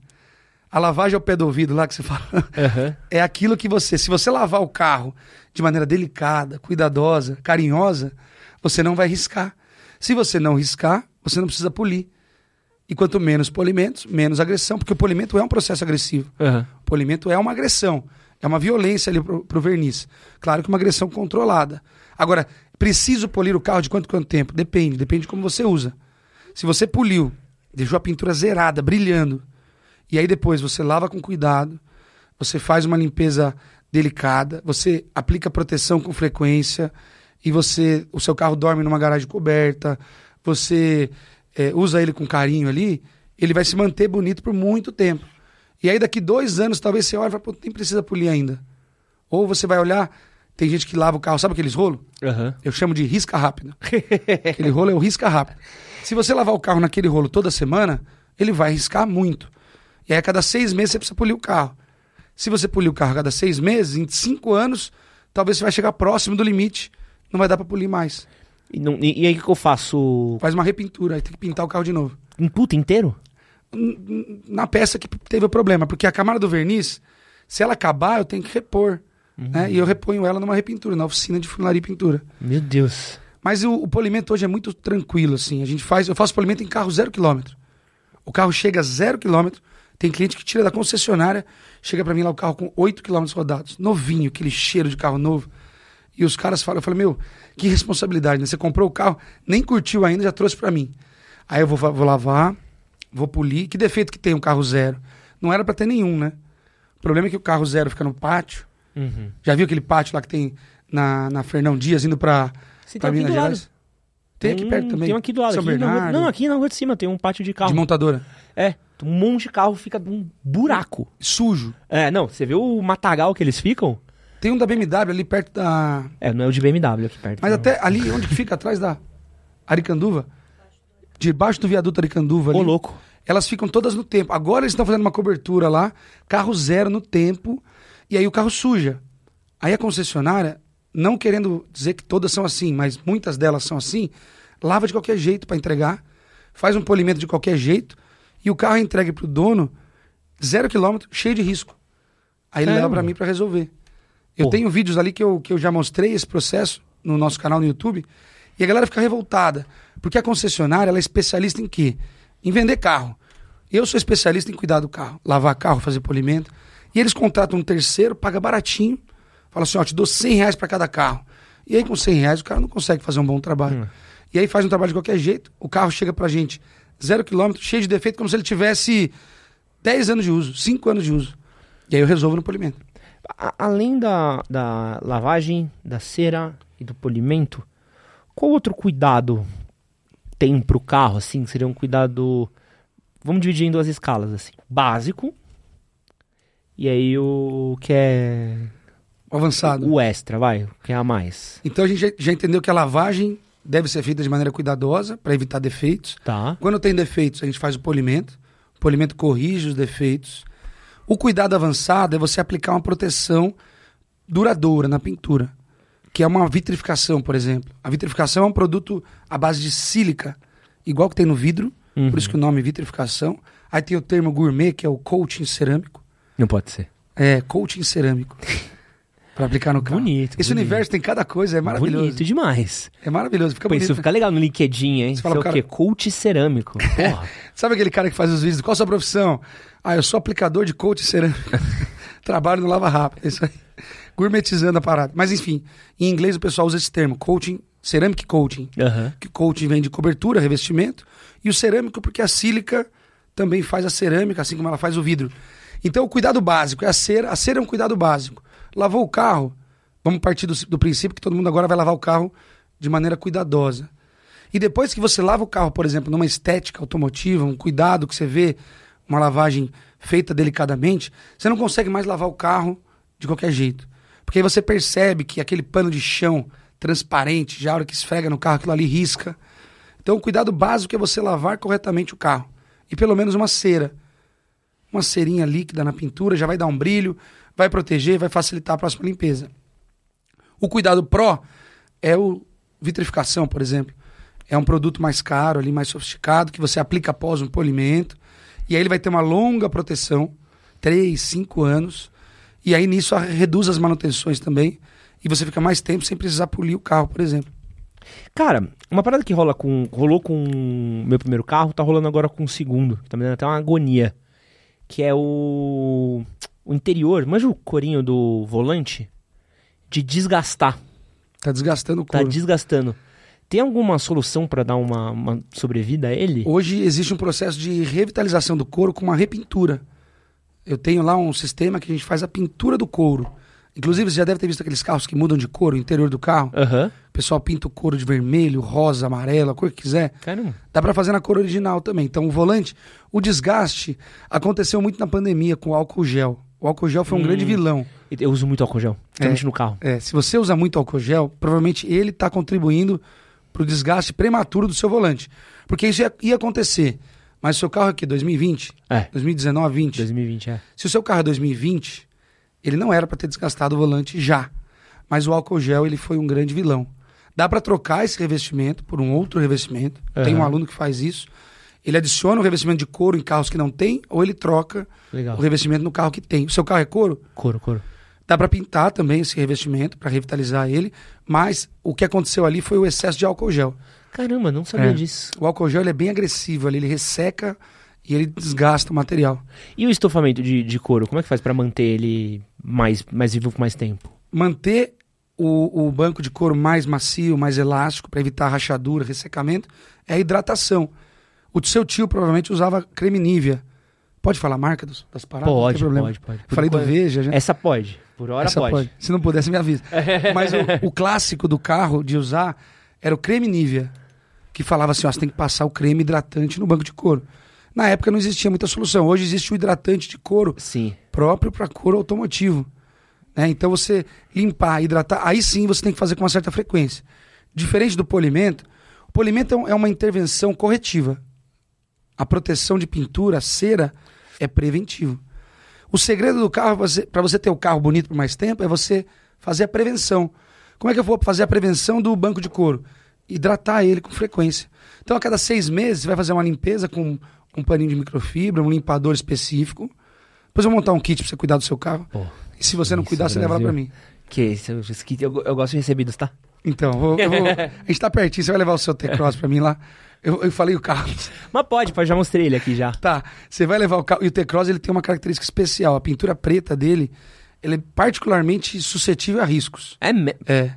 A lavagem ao pé do ouvido lá que você (laughs) fala, uhum. é aquilo que você, se você lavar o carro de maneira delicada, cuidadosa, carinhosa, você não vai riscar. Se você não riscar, você não precisa polir. E quanto menos polimentos, menos agressão, porque o polimento é um processo agressivo. Uhum. O polimento é uma agressão, é uma violência ali pro, pro verniz. Claro que uma agressão controlada. Agora, preciso polir o carro de quanto quanto tempo? Depende, depende de como você usa. Se você poliu, deixou a pintura zerada, brilhando, e aí depois você lava com cuidado, você faz uma limpeza delicada, você aplica proteção com frequência e você, o seu carro dorme numa garagem coberta, você é, usa ele com carinho ali, ele vai se manter bonito por muito tempo. E aí daqui dois anos talvez você olhe e fale, pô, nem precisa polir ainda. Ou você vai olhar, tem gente que lava o carro, sabe aqueles rolos? Uhum. Eu chamo de risca rápida. (laughs) Aquele rolo é o risca rápido. Se você lavar o carro naquele rolo toda semana, ele vai riscar muito. E aí a cada seis meses você precisa polir o carro. Se você polir o carro a cada seis meses, em cinco anos, talvez você vai chegar próximo do limite. Não vai dar para polir mais. E, não, e, e aí o que eu faço? Faz uma repintura, aí tem que pintar o carro de novo. Em puta inteiro? Na peça que teve o problema, porque a camada do verniz, se ela acabar, eu tenho que repor. Uhum. Né? E eu reponho ela numa repintura, na oficina de funilaria e pintura. Meu Deus. Mas o, o, polimento hoje é muito tranquilo, assim. A gente faz, eu faço polimento em carro zero quilômetro. O carro chega a zero quilômetro, Tem cliente que tira da concessionária, chega para mim lá o carro com 8 km rodados, novinho, aquele cheiro de carro novo. E os caras falam, eu falei, meu, que responsabilidade, né? Você comprou o carro, nem curtiu ainda, já trouxe para mim. Aí eu vou, vou lavar, vou polir. Que defeito que tem um carro zero? Não era para ter nenhum, né? O problema é que o carro zero fica no pátio. Uhum. Já viu aquele pátio lá que tem na, na Fernão Dias, indo pra, Sim, pra Minas Gerais? Tem aqui perto também. Tem um aqui do lado. São aqui Bernardo. rua, não, aqui na rua de cima tem um pátio de carro. De montadora. É, um monte de carro fica um buraco. Sujo. É, não, você viu o matagal que eles ficam? Tem um da BMW ali perto da... É, não é o de BMW aqui perto. Mas não. até ali, onde que fica? Atrás da Aricanduva? Debaixo do viaduto Aricanduva ali. Ô, louco. Elas ficam todas no tempo. Agora eles estão fazendo uma cobertura lá, carro zero no tempo, e aí o carro suja. Aí a concessionária, não querendo dizer que todas são assim, mas muitas delas são assim, lava de qualquer jeito para entregar, faz um polimento de qualquer jeito, e o carro é entregue pro dono zero quilômetro, cheio de risco. Aí ele leva para mim para resolver. Eu tenho vídeos ali que eu, que eu já mostrei esse processo no nosso canal no YouTube, e a galera fica revoltada, porque a concessionária ela é especialista em quê? Em vender carro. Eu sou especialista em cuidar do carro, lavar carro, fazer polimento. E eles contratam um terceiro, paga baratinho, fala assim, ó, te dou 100 reais para cada carro. E aí com 100 reais o cara não consegue fazer um bom trabalho. Hum. E aí faz um trabalho de qualquer jeito, o carro chega pra gente zero quilômetro, cheio de defeito, como se ele tivesse 10 anos de uso, 5 anos de uso. E aí eu resolvo no polimento. Além da, da lavagem, da cera e do polimento, qual outro cuidado tem pro carro, assim? Seria um cuidado... Vamos dividir em duas escalas, assim. Básico, e aí o que é... O avançado. O extra, vai, o que é a mais. Então a gente já, já entendeu que a lavagem deve ser feita de maneira cuidadosa para evitar defeitos. Tá. Quando tem defeitos, a gente faz o polimento. O polimento corrige os defeitos. O cuidado avançado é você aplicar uma proteção duradoura na pintura, que é uma vitrificação, por exemplo. A vitrificação é um produto à base de sílica, igual que tem no vidro, uhum. por isso que o nome é vitrificação. Aí tem o termo gourmet, que é o coating cerâmico. Não pode ser. É, coating cerâmico. (laughs) Pra aplicar no carro. Bonito. Esse bonito. universo tem cada coisa, é maravilhoso. Bonito demais. É maravilhoso, fica Pô, bonito. isso fica legal no LinkedIn, hein? Você fala Isso é o quê? Coach cerâmico. (laughs) Porra. Sabe aquele cara que faz os vídeos? Qual a sua profissão? Ah, eu sou aplicador de coach cerâmico. (laughs) Trabalho no Lava Rápido. É isso aí. Gourmetizando a parada. Mas enfim, em inglês o pessoal usa esse termo, coaching, ceramic coating. Que coating vem de cobertura, revestimento, e o cerâmico porque a sílica também faz a cerâmica, assim como ela faz o vidro. Então o cuidado básico é a cera. A cera é um cuidado básico. Lavou o carro, vamos partir do, do princípio que todo mundo agora vai lavar o carro de maneira cuidadosa. E depois que você lava o carro, por exemplo, numa estética automotiva, um cuidado que você vê, uma lavagem feita delicadamente, você não consegue mais lavar o carro de qualquer jeito. Porque aí você percebe que aquele pano de chão transparente, já a hora que esfrega no carro, aquilo ali risca. Então o cuidado básico é você lavar corretamente o carro. E pelo menos uma cera. Uma cerinha líquida na pintura já vai dar um brilho, vai proteger, vai facilitar a próxima limpeza. O cuidado pró é o vitrificação, por exemplo. É um produto mais caro, ali mais sofisticado, que você aplica após um polimento. E aí ele vai ter uma longa proteção, 3, 5 anos. E aí nisso reduz as manutenções também. E você fica mais tempo sem precisar polir o carro, por exemplo. Cara, uma parada que rola com, rolou com o meu primeiro carro, tá rolando agora com o segundo. que Tá me dando até uma agonia. Que é o, o interior, manja o corinho do volante? De desgastar. Tá desgastando o Tá couro. desgastando. Tem alguma solução pra dar uma, uma sobrevida a ele? Hoje existe um processo de revitalização do couro com uma repintura. Eu tenho lá um sistema que a gente faz a pintura do couro. Inclusive, você já deve ter visto aqueles carros que mudam de cor, o interior do carro. Aham. O pessoal pinta o couro de vermelho, rosa, amarelo, a cor que quiser. Caramba. Dá pra fazer na cor original também. Então, o volante, o desgaste aconteceu muito na pandemia com o álcool gel. O álcool gel foi um Hum. grande vilão. Eu uso muito álcool gel, principalmente no carro. É, se você usa muito álcool gel, provavelmente ele está contribuindo para o desgaste prematuro do seu volante. Porque isso ia, ia acontecer. Mas o seu carro aqui, 2020, É, 2019, 20. 2020, é. Se o seu carro é 2020, ele não era para ter desgastado o volante já. Mas o álcool gel ele foi um grande vilão. Dá para trocar esse revestimento por um outro revestimento. Tem um aluno que faz isso. Ele adiciona o revestimento de couro em carros que não tem, ou ele troca Legal. o revestimento no carro que tem. O seu carro é couro? Couro, couro. Dá para pintar também esse revestimento para revitalizar ele, mas o que aconteceu ali foi o excesso de álcool gel. Caramba, não sabia É. disso. O álcool gel ele é bem agressivo ali, ele resseca e ele desgasta o material. E o estofamento de, de couro, como é que faz para manter ele mais, mais vivo por mais tempo? Manter o, o banco de couro mais macio, mais elástico, para evitar rachadura, ressecamento, é a hidratação. O seu tio provavelmente usava creme Nivea. Pode falar a marca dos, das paradas? Pode, pode, pode. Falei do Veja. Já. Essa pode. Por hora Essa pode. pode. Se não pudesse, me avisa. (laughs) Mas o, o, clássico do carro de usar era o creme Nivea, que falava assim, ó, você tem que passar o creme hidratante no banco de couro. Na época não existia muita solução. Hoje existe o hidratante de couro Sim. próprio para couro automotivo. Né? Então você limpar, hidratar, aí sim você tem que fazer com uma certa frequência. Diferente do polimento, o polimento é uma intervenção corretiva. A proteção de pintura, cera, é preventivo. O segredo do carro, para você ter o carro bonito por mais tempo, é você fazer a prevenção. Como é que eu vou fazer a prevenção do banco de couro? Hidratar ele com frequência. Então, a cada seis meses, você vai fazer uma limpeza com um paninho de microfibra, um limpador específico. Depois eu vou montar um kit para você cuidar do seu carro. Pô, e se você não cuidar, você leva lá para mim. Que isso, eu, eu gosto de recebidos, tá? Então, vou, vou, (laughs) a gente tá pertinho, você vai levar o seu T-Cross para mim lá. Eu, eu falei o carro. Mas pode, pode, já mostrei ele aqui já. Tá, você vai levar o carro. E o T-Cross ele tem uma característica especial. A pintura preta dele, ele é particularmente suscetível a riscos. É, me... é.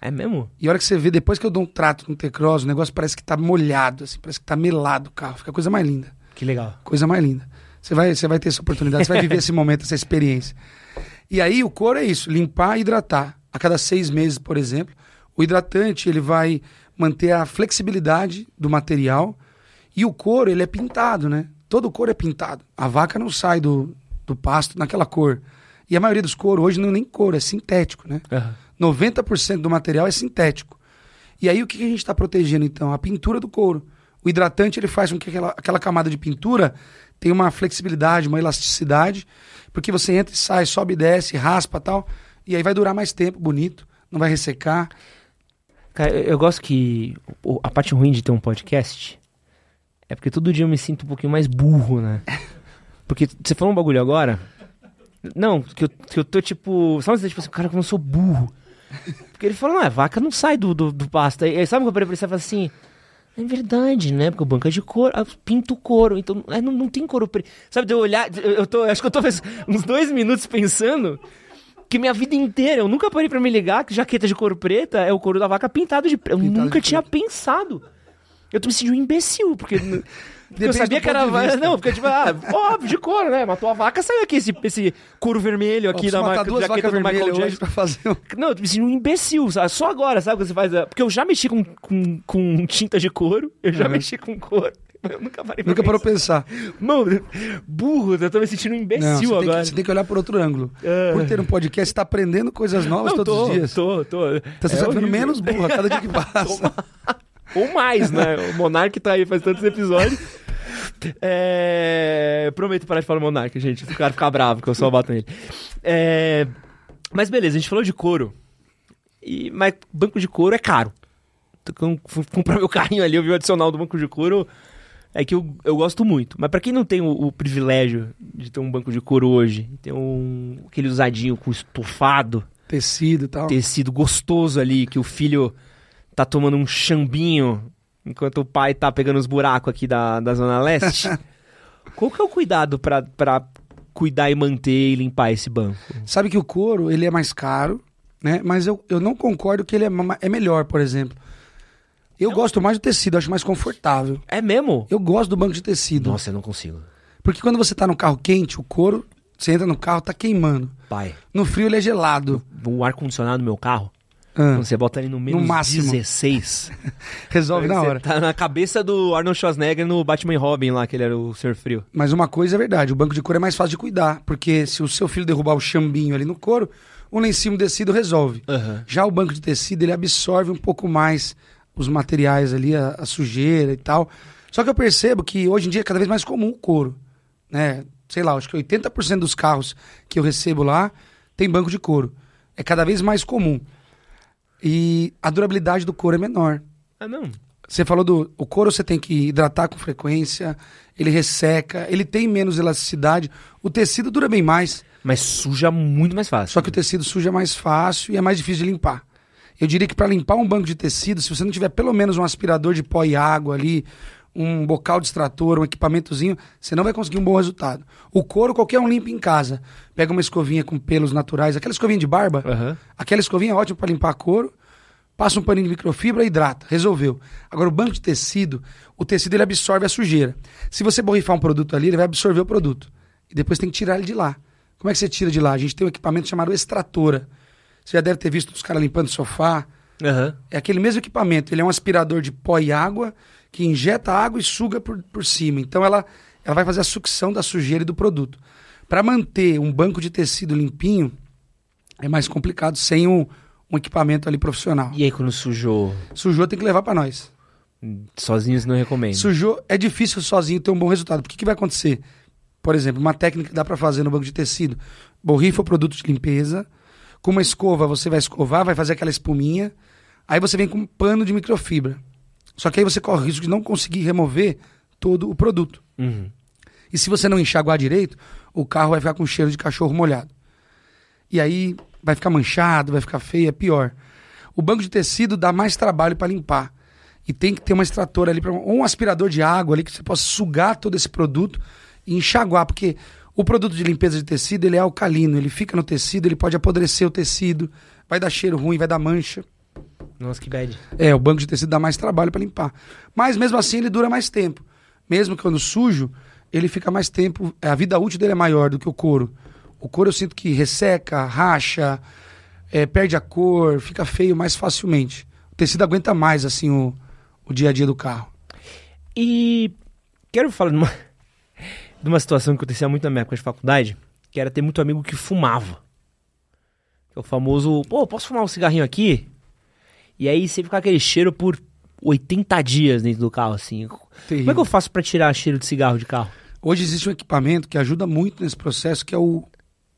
É mesmo? E a hora que você vê, depois que eu dou um trato no T-Cross, o negócio parece que tá molhado, assim, parece que tá melado o carro. Fica a coisa mais linda. Que legal. Coisa mais linda. Você vai, você vai ter essa oportunidade, você vai viver esse momento, essa experiência. E aí o couro é isso, limpar e hidratar. A cada seis meses, por exemplo. O hidratante, ele vai manter a flexibilidade do material. E o couro, ele é pintado, né? Todo couro é pintado. A vaca não sai do, do pasto naquela cor. E a maioria dos couros hoje não é nem couro, é sintético, né? Uhum. 90% do material é sintético. E aí o que a gente está protegendo, então? A pintura do couro. O hidratante ele faz com que aquela, aquela camada de pintura tenha uma flexibilidade, uma elasticidade, porque você entra e sai, sobe e desce, raspa tal, e aí vai durar mais tempo, bonito, não vai ressecar. Cara, eu gosto que a parte ruim de ter um podcast é porque todo dia eu me sinto um pouquinho mais burro, né? (laughs) Porque você falou um bagulho agora. Não, que eu, que eu tô tipo. Sabe você tipo assim, cara, como eu sou burro. Porque ele falou, não, a vaca não sai do, do, do pasto. Aí sabe o que eu parei pra ele? Você assim. É verdade, né? Porque o banco é de couro, ah, pinto couro, então é, não, não tem couro preto. Sabe, de eu olhar, eu tô, acho que eu tô uns dois minutos pensando que minha vida inteira eu nunca parei para me ligar que jaqueta de couro preta é o couro da vaca pintado de preto. Eu pintado nunca tinha preto. pensado. Eu tô me sentindo um imbecil, porque. (laughs) eu sabia que era. Não, porque, tipo, ah, (laughs) óbvio, de couro, né? Matou a vaca, saiu aqui esse, esse couro vermelho aqui da matar duas jaqueta do Michael Jackson. Pra fazer um... Não, eu tô me sentindo um imbecil, sabe? Só agora, sabe? Quando você faz. Porque eu já mexi com, com, com tinta de couro, eu já uhum. mexi com couro. Eu nunca parei pra Nunca parou pensar. Mano, burro, eu tô me sentindo um imbecil Não, agora. Tem, você tem que olhar por outro ângulo. Uh... Por ter um podcast, você tá aprendendo coisas novas Não, todos tô, os dias. Tô, tô. Então você é tá ficando menos burro a cada dia que (laughs) passa. Ou mais, né? O Monark tá aí faz tantos episódios. É... Prometo parar de falar Monark, gente. O cara ficar bravo que eu só bato nele. É... Mas beleza, a gente falou de couro. E... Mas banco de couro é caro. Comprar meu carrinho ali, eu vi o adicional do banco de couro. É que eu, eu gosto muito. Mas para quem não tem o, o, privilégio de ter um banco de couro hoje, ter um aquele usadinho com estofado, tecido e tal. Tecido gostoso ali, que o filho tá tomando um chambinho enquanto o pai tá pegando os buracos aqui da, da Zona Leste. (laughs) Qual que é o cuidado para cuidar e manter e limpar esse banco? Sabe que o couro, ele é mais caro, né? Mas eu, eu não concordo que ele é, é melhor, por exemplo. Eu não. gosto mais do tecido, acho mais confortável. É mesmo? Eu gosto do banco de tecido. Nossa, eu não consigo. Porque quando você tá no carro quente, o couro, você entra no carro, tá queimando. Pai. No frio ele é gelado. O ar-condicionado do meu carro, ah, Quando você bota ali no menos no máximo. 16. (laughs) Resolve na hora. Tá na cabeça do Arnold Schwarzenegger no Batman Robin lá, que ele era o Ser Frio. Mas uma coisa é verdade, o banco de couro é mais fácil de cuidar. Porque se o seu filho derrubar o chambinho ali no couro, o lencinho tecido resolve. Uhum. Já o banco de tecido, ele absorve um pouco mais os materiais ali, a, a, sujeira e tal. Só que eu percebo que hoje em dia é cada vez mais comum o couro. Né? Sei lá, acho que 80% dos carros que eu recebo lá tem banco de couro. É cada vez mais comum. E a durabilidade do couro é menor. Ah, não? Você falou do o couro você tem que hidratar com frequência, ele resseca, ele tem menos elasticidade, o tecido dura bem mais. Mas suja muito mais fácil. Só que o tecido suja mais fácil e é mais difícil de limpar. Eu diria que para limpar um banco de tecido, se você não tiver pelo menos um aspirador de pó e água ali, um bocal de extrator, um equipamentozinho, você não vai conseguir um bom resultado. O couro, qualquer um limpa em casa. Pega uma escovinha com pelos naturais, aquela escovinha de barba, Aham. aquela escovinha é ótima para limpar couro, passa um paninho de microfibra, hidrata, resolveu. Agora, o banco de tecido, o tecido ele absorve a sujeira. Se você borrifar um produto ali, ele vai absorver o produto. E depois tem que tirar ele de lá. Como é que você tira de lá? A gente tem um equipamento chamado extratora. Você já deve ter visto os caras limpando sofá. Aham. É aquele mesmo equipamento. Ele é um aspirador de pó e água que injeta água e suga por, por cima. Então ela, ela vai fazer a sucção da sujeira e do produto. Para manter um banco de tecido limpinho, é mais complicado sem um, um equipamento ali profissional. E aí, quando sujou? Sujou tem que levar para nós. Sozinhos não recomendo. Sujou, é difícil sozinho ter um bom resultado. Porque o que vai acontecer? Por exemplo, uma técnica que dá para fazer no banco de tecido. Borrifa o produto de limpeza. Com uma escova, você vai escovar, vai fazer aquela espuminha. Aí você vem com um pano de microfibra. Só que aí você corre o risco de não conseguir remover todo o produto. Uhum. E se você não enxaguar direito, o carro vai ficar com cheiro de cachorro molhado. E aí vai ficar manchado, vai ficar feio, é pior. O banco de tecido dá mais trabalho para limpar. E tem que ter uma extratora ali, pra, ou um aspirador de água ali que você possa sugar todo esse produto e enxaguar, porque o produto de limpeza de tecido ele é alcalino, ele fica no tecido, ele pode apodrecer o tecido, vai dar cheiro ruim, vai dar mancha. Nossa, que bad. É, o banco de tecido dá mais trabalho para limpar. Mas mesmo assim ele dura mais tempo. Mesmo quando sujo, ele fica mais tempo. A vida útil dele é maior do que o couro. O couro eu sinto que resseca, racha, é, perde a cor, fica feio mais facilmente. O tecido aguenta mais assim o, o dia a dia do carro. E quero falar de uma, de uma situação que acontecia muito na minha época de faculdade, que era ter muito amigo que fumava. Que é o famoso, pô, posso fumar um cigarrinho aqui? E aí você fica com aquele cheiro por 80 dias dentro do carro, assim. Como é que eu faço pra tirar cheiro de cigarro de carro? Hoje existe um equipamento que ajuda muito nesse processo, que é o,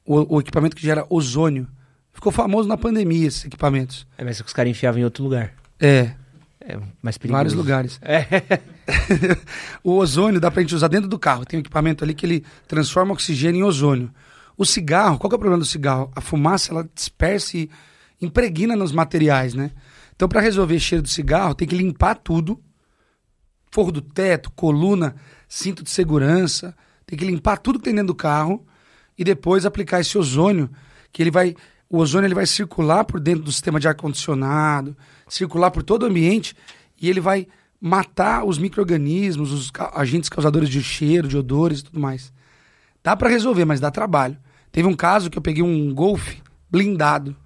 o, o equipamento que gera ozônio. Ficou famoso na pandemia esses equipamentos. É, mas os caras enfiavam em outro lugar. É, É mais perigoso. vários lugares. (laughs) É. (laughs) o ozônio dá pra gente usar dentro do carro. Tem um equipamento ali que ele transforma oxigênio em ozônio. O cigarro, qual que é o problema do cigarro? A fumaça, ela dispersa e impregna nos materiais, né? Então, para resolver cheiro do cigarro, tem que limpar tudo. Forro do teto, coluna, cinto de segurança. Tem que limpar tudo que tem dentro do carro e depois aplicar esse ozônio, que ele vai... O ozônio ele vai circular por dentro do sistema de ar-condicionado, circular por todo o ambiente e ele vai matar os micro-organismos, os agentes causadores de cheiro, de odores e tudo mais. Dá para resolver, mas dá trabalho. Teve um caso que eu peguei um Golf blindado.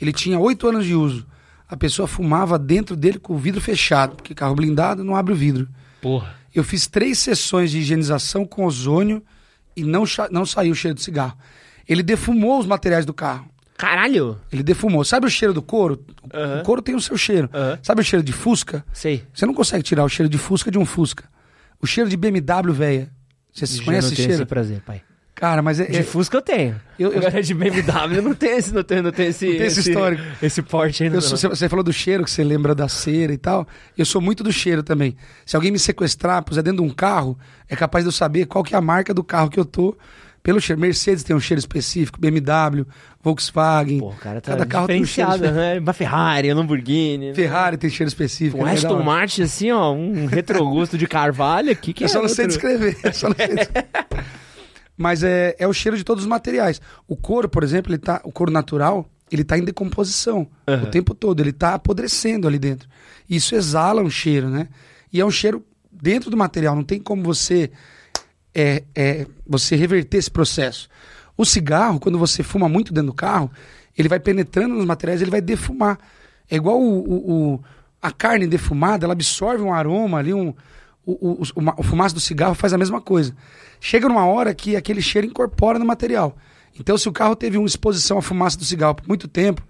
Ele tinha oito anos de uso. A pessoa fumava dentro dele com o vidro fechado, porque carro blindado não abre o vidro. Porra. Eu fiz três sessões de higienização com ozônio e não, não saiu o cheiro de cigarro. Ele defumou os materiais do carro. Caralho! Ele defumou. Sabe o cheiro do couro? O- Aham. O couro tem o seu cheiro. Aham. Sabe o cheiro de Fusca? Sei. Você não consegue tirar o cheiro de Fusca de um Fusca. O cheiro de BMW, velha. Você Já conhece não esse tenho cheiro? esse prazer, pai. Cara, mas é, De é- Fusca eu tenho. Eu- eu- Agora de BMW eu não tenho esse, não tenho, não tenho esse, Não tem esse histórico. Esse porte ainda. eu sou- você falou do cheiro, que você lembra da cera e tal. Eu sou muito do cheiro também. Se alguém me sequestrar, puser dentro de um carro, é capaz de eu saber qual que é a marca do carro que eu tô pelo cheiro. Mercedes tem um cheiro específico, BMW, Volkswagen. Pô, cara tá Cada carro tem um cheiro né? Uma Ferrari, Lamborghini. Ferrari tem cheiro específico. Um é Aston. Martin, assim, ó, um retrogusto de carvalho aqui que Eu só é não sei outro. descrever. eu só não sei descrever. Mas é, é o cheiro de todos os materiais. O couro, por exemplo, ele tá, o couro natural, ele tá em decomposição Aham. o tempo todo. Ele tá apodrecendo ali dentro. E isso exala um cheiro, né? E é um cheiro dentro do material. Não tem como você é, é, você reverter esse processo. O cigarro, quando você fuma muito dentro do carro, ele vai penetrando nos materiais, ele vai defumar. É igual o, o- o- a carne defumada, ela absorve um aroma ali, um, o, o, o, ma- o fumaça do cigarro faz a mesma coisa. Chega numa hora que aquele cheiro incorpora no material. Então, se o carro teve uma exposição à fumaça do cigarro por muito tempo,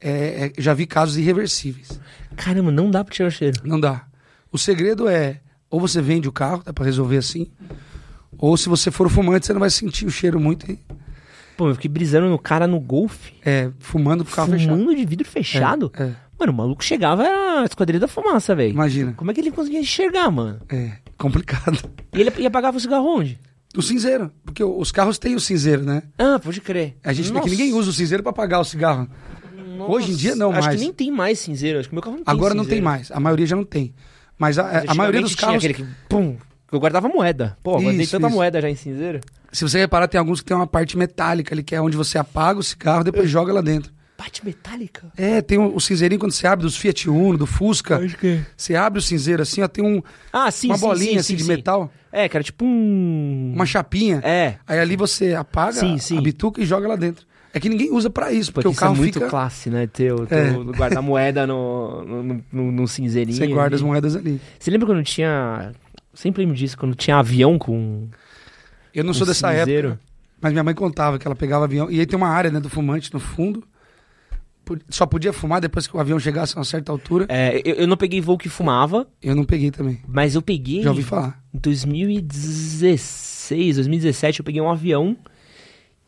é, é, já vi casos irreversíveis. Caramba, não dá pra tirar o cheiro. Não dá. O segredo é, ou você vende o carro, dá pra resolver assim, ou se você for fumante, você não vai sentir o cheiro muito, e, Pô, eu fiquei brisando no cara no golfe, é, fumando com o carro fechado. fumando de vidro fechado. É, é. Mano, o maluco chegava, era a esquadrilha da fumaça, velho. Imagina. Como é que ele conseguia enxergar, mano? É, complicado. E ele ia apagava o cigarro onde? O cinzeiro, porque os carros têm o cinzeiro, né? Ah, pode crer. A gente vê Nossa. que ninguém usa o cinzeiro pra apagar o cigarro. Nossa. Hoje em dia não Acho mais. que nem tem mais cinzeiro. Acho que meu carro não tem Agora não tem cinzeiro. mais, a maioria já não tem. Mas a, a maioria dos carros. Tinha aquele que, pum, eu guardava moeda. Pô, guardei tanta isso. moeda já em cinzeiro. Se você reparar, tem alguns que tem uma parte metálica ali, que é onde você apaga o cigarro e depois eu... joga lá dentro. Parte metálica? É, tem o, o cinzeirinho quando você abre dos Fiat Uno, do Fusca. Acho que... Você abre o cinzeiro assim, ó, tem um, ah, sim, uma sim, bolinha sim, assim sim, de metal. É, cara, tipo um... Uma chapinha. É. Aí ali você apaga sim, sim. a bituca e joga lá dentro. É que ninguém usa para isso, porque Pô, o carro é muito fica... classe, né? Ter, ter é. guardar moeda no, no, no, no cinzeirinho. Você guarda ali. as moedas ali. Você lembra quando tinha... Sempre me disse, quando tinha avião com... Eu não sou dessa cinzeiro. época, mas minha mãe contava que ela pegava avião. E aí tem uma área né, do fumante no fundo só podia fumar depois que o avião chegasse a uma certa altura. É, eu, eu não peguei voo que fumava. Eu não peguei também. Mas eu peguei. Já ouvi falar. Em 2016, 2017, eu peguei um avião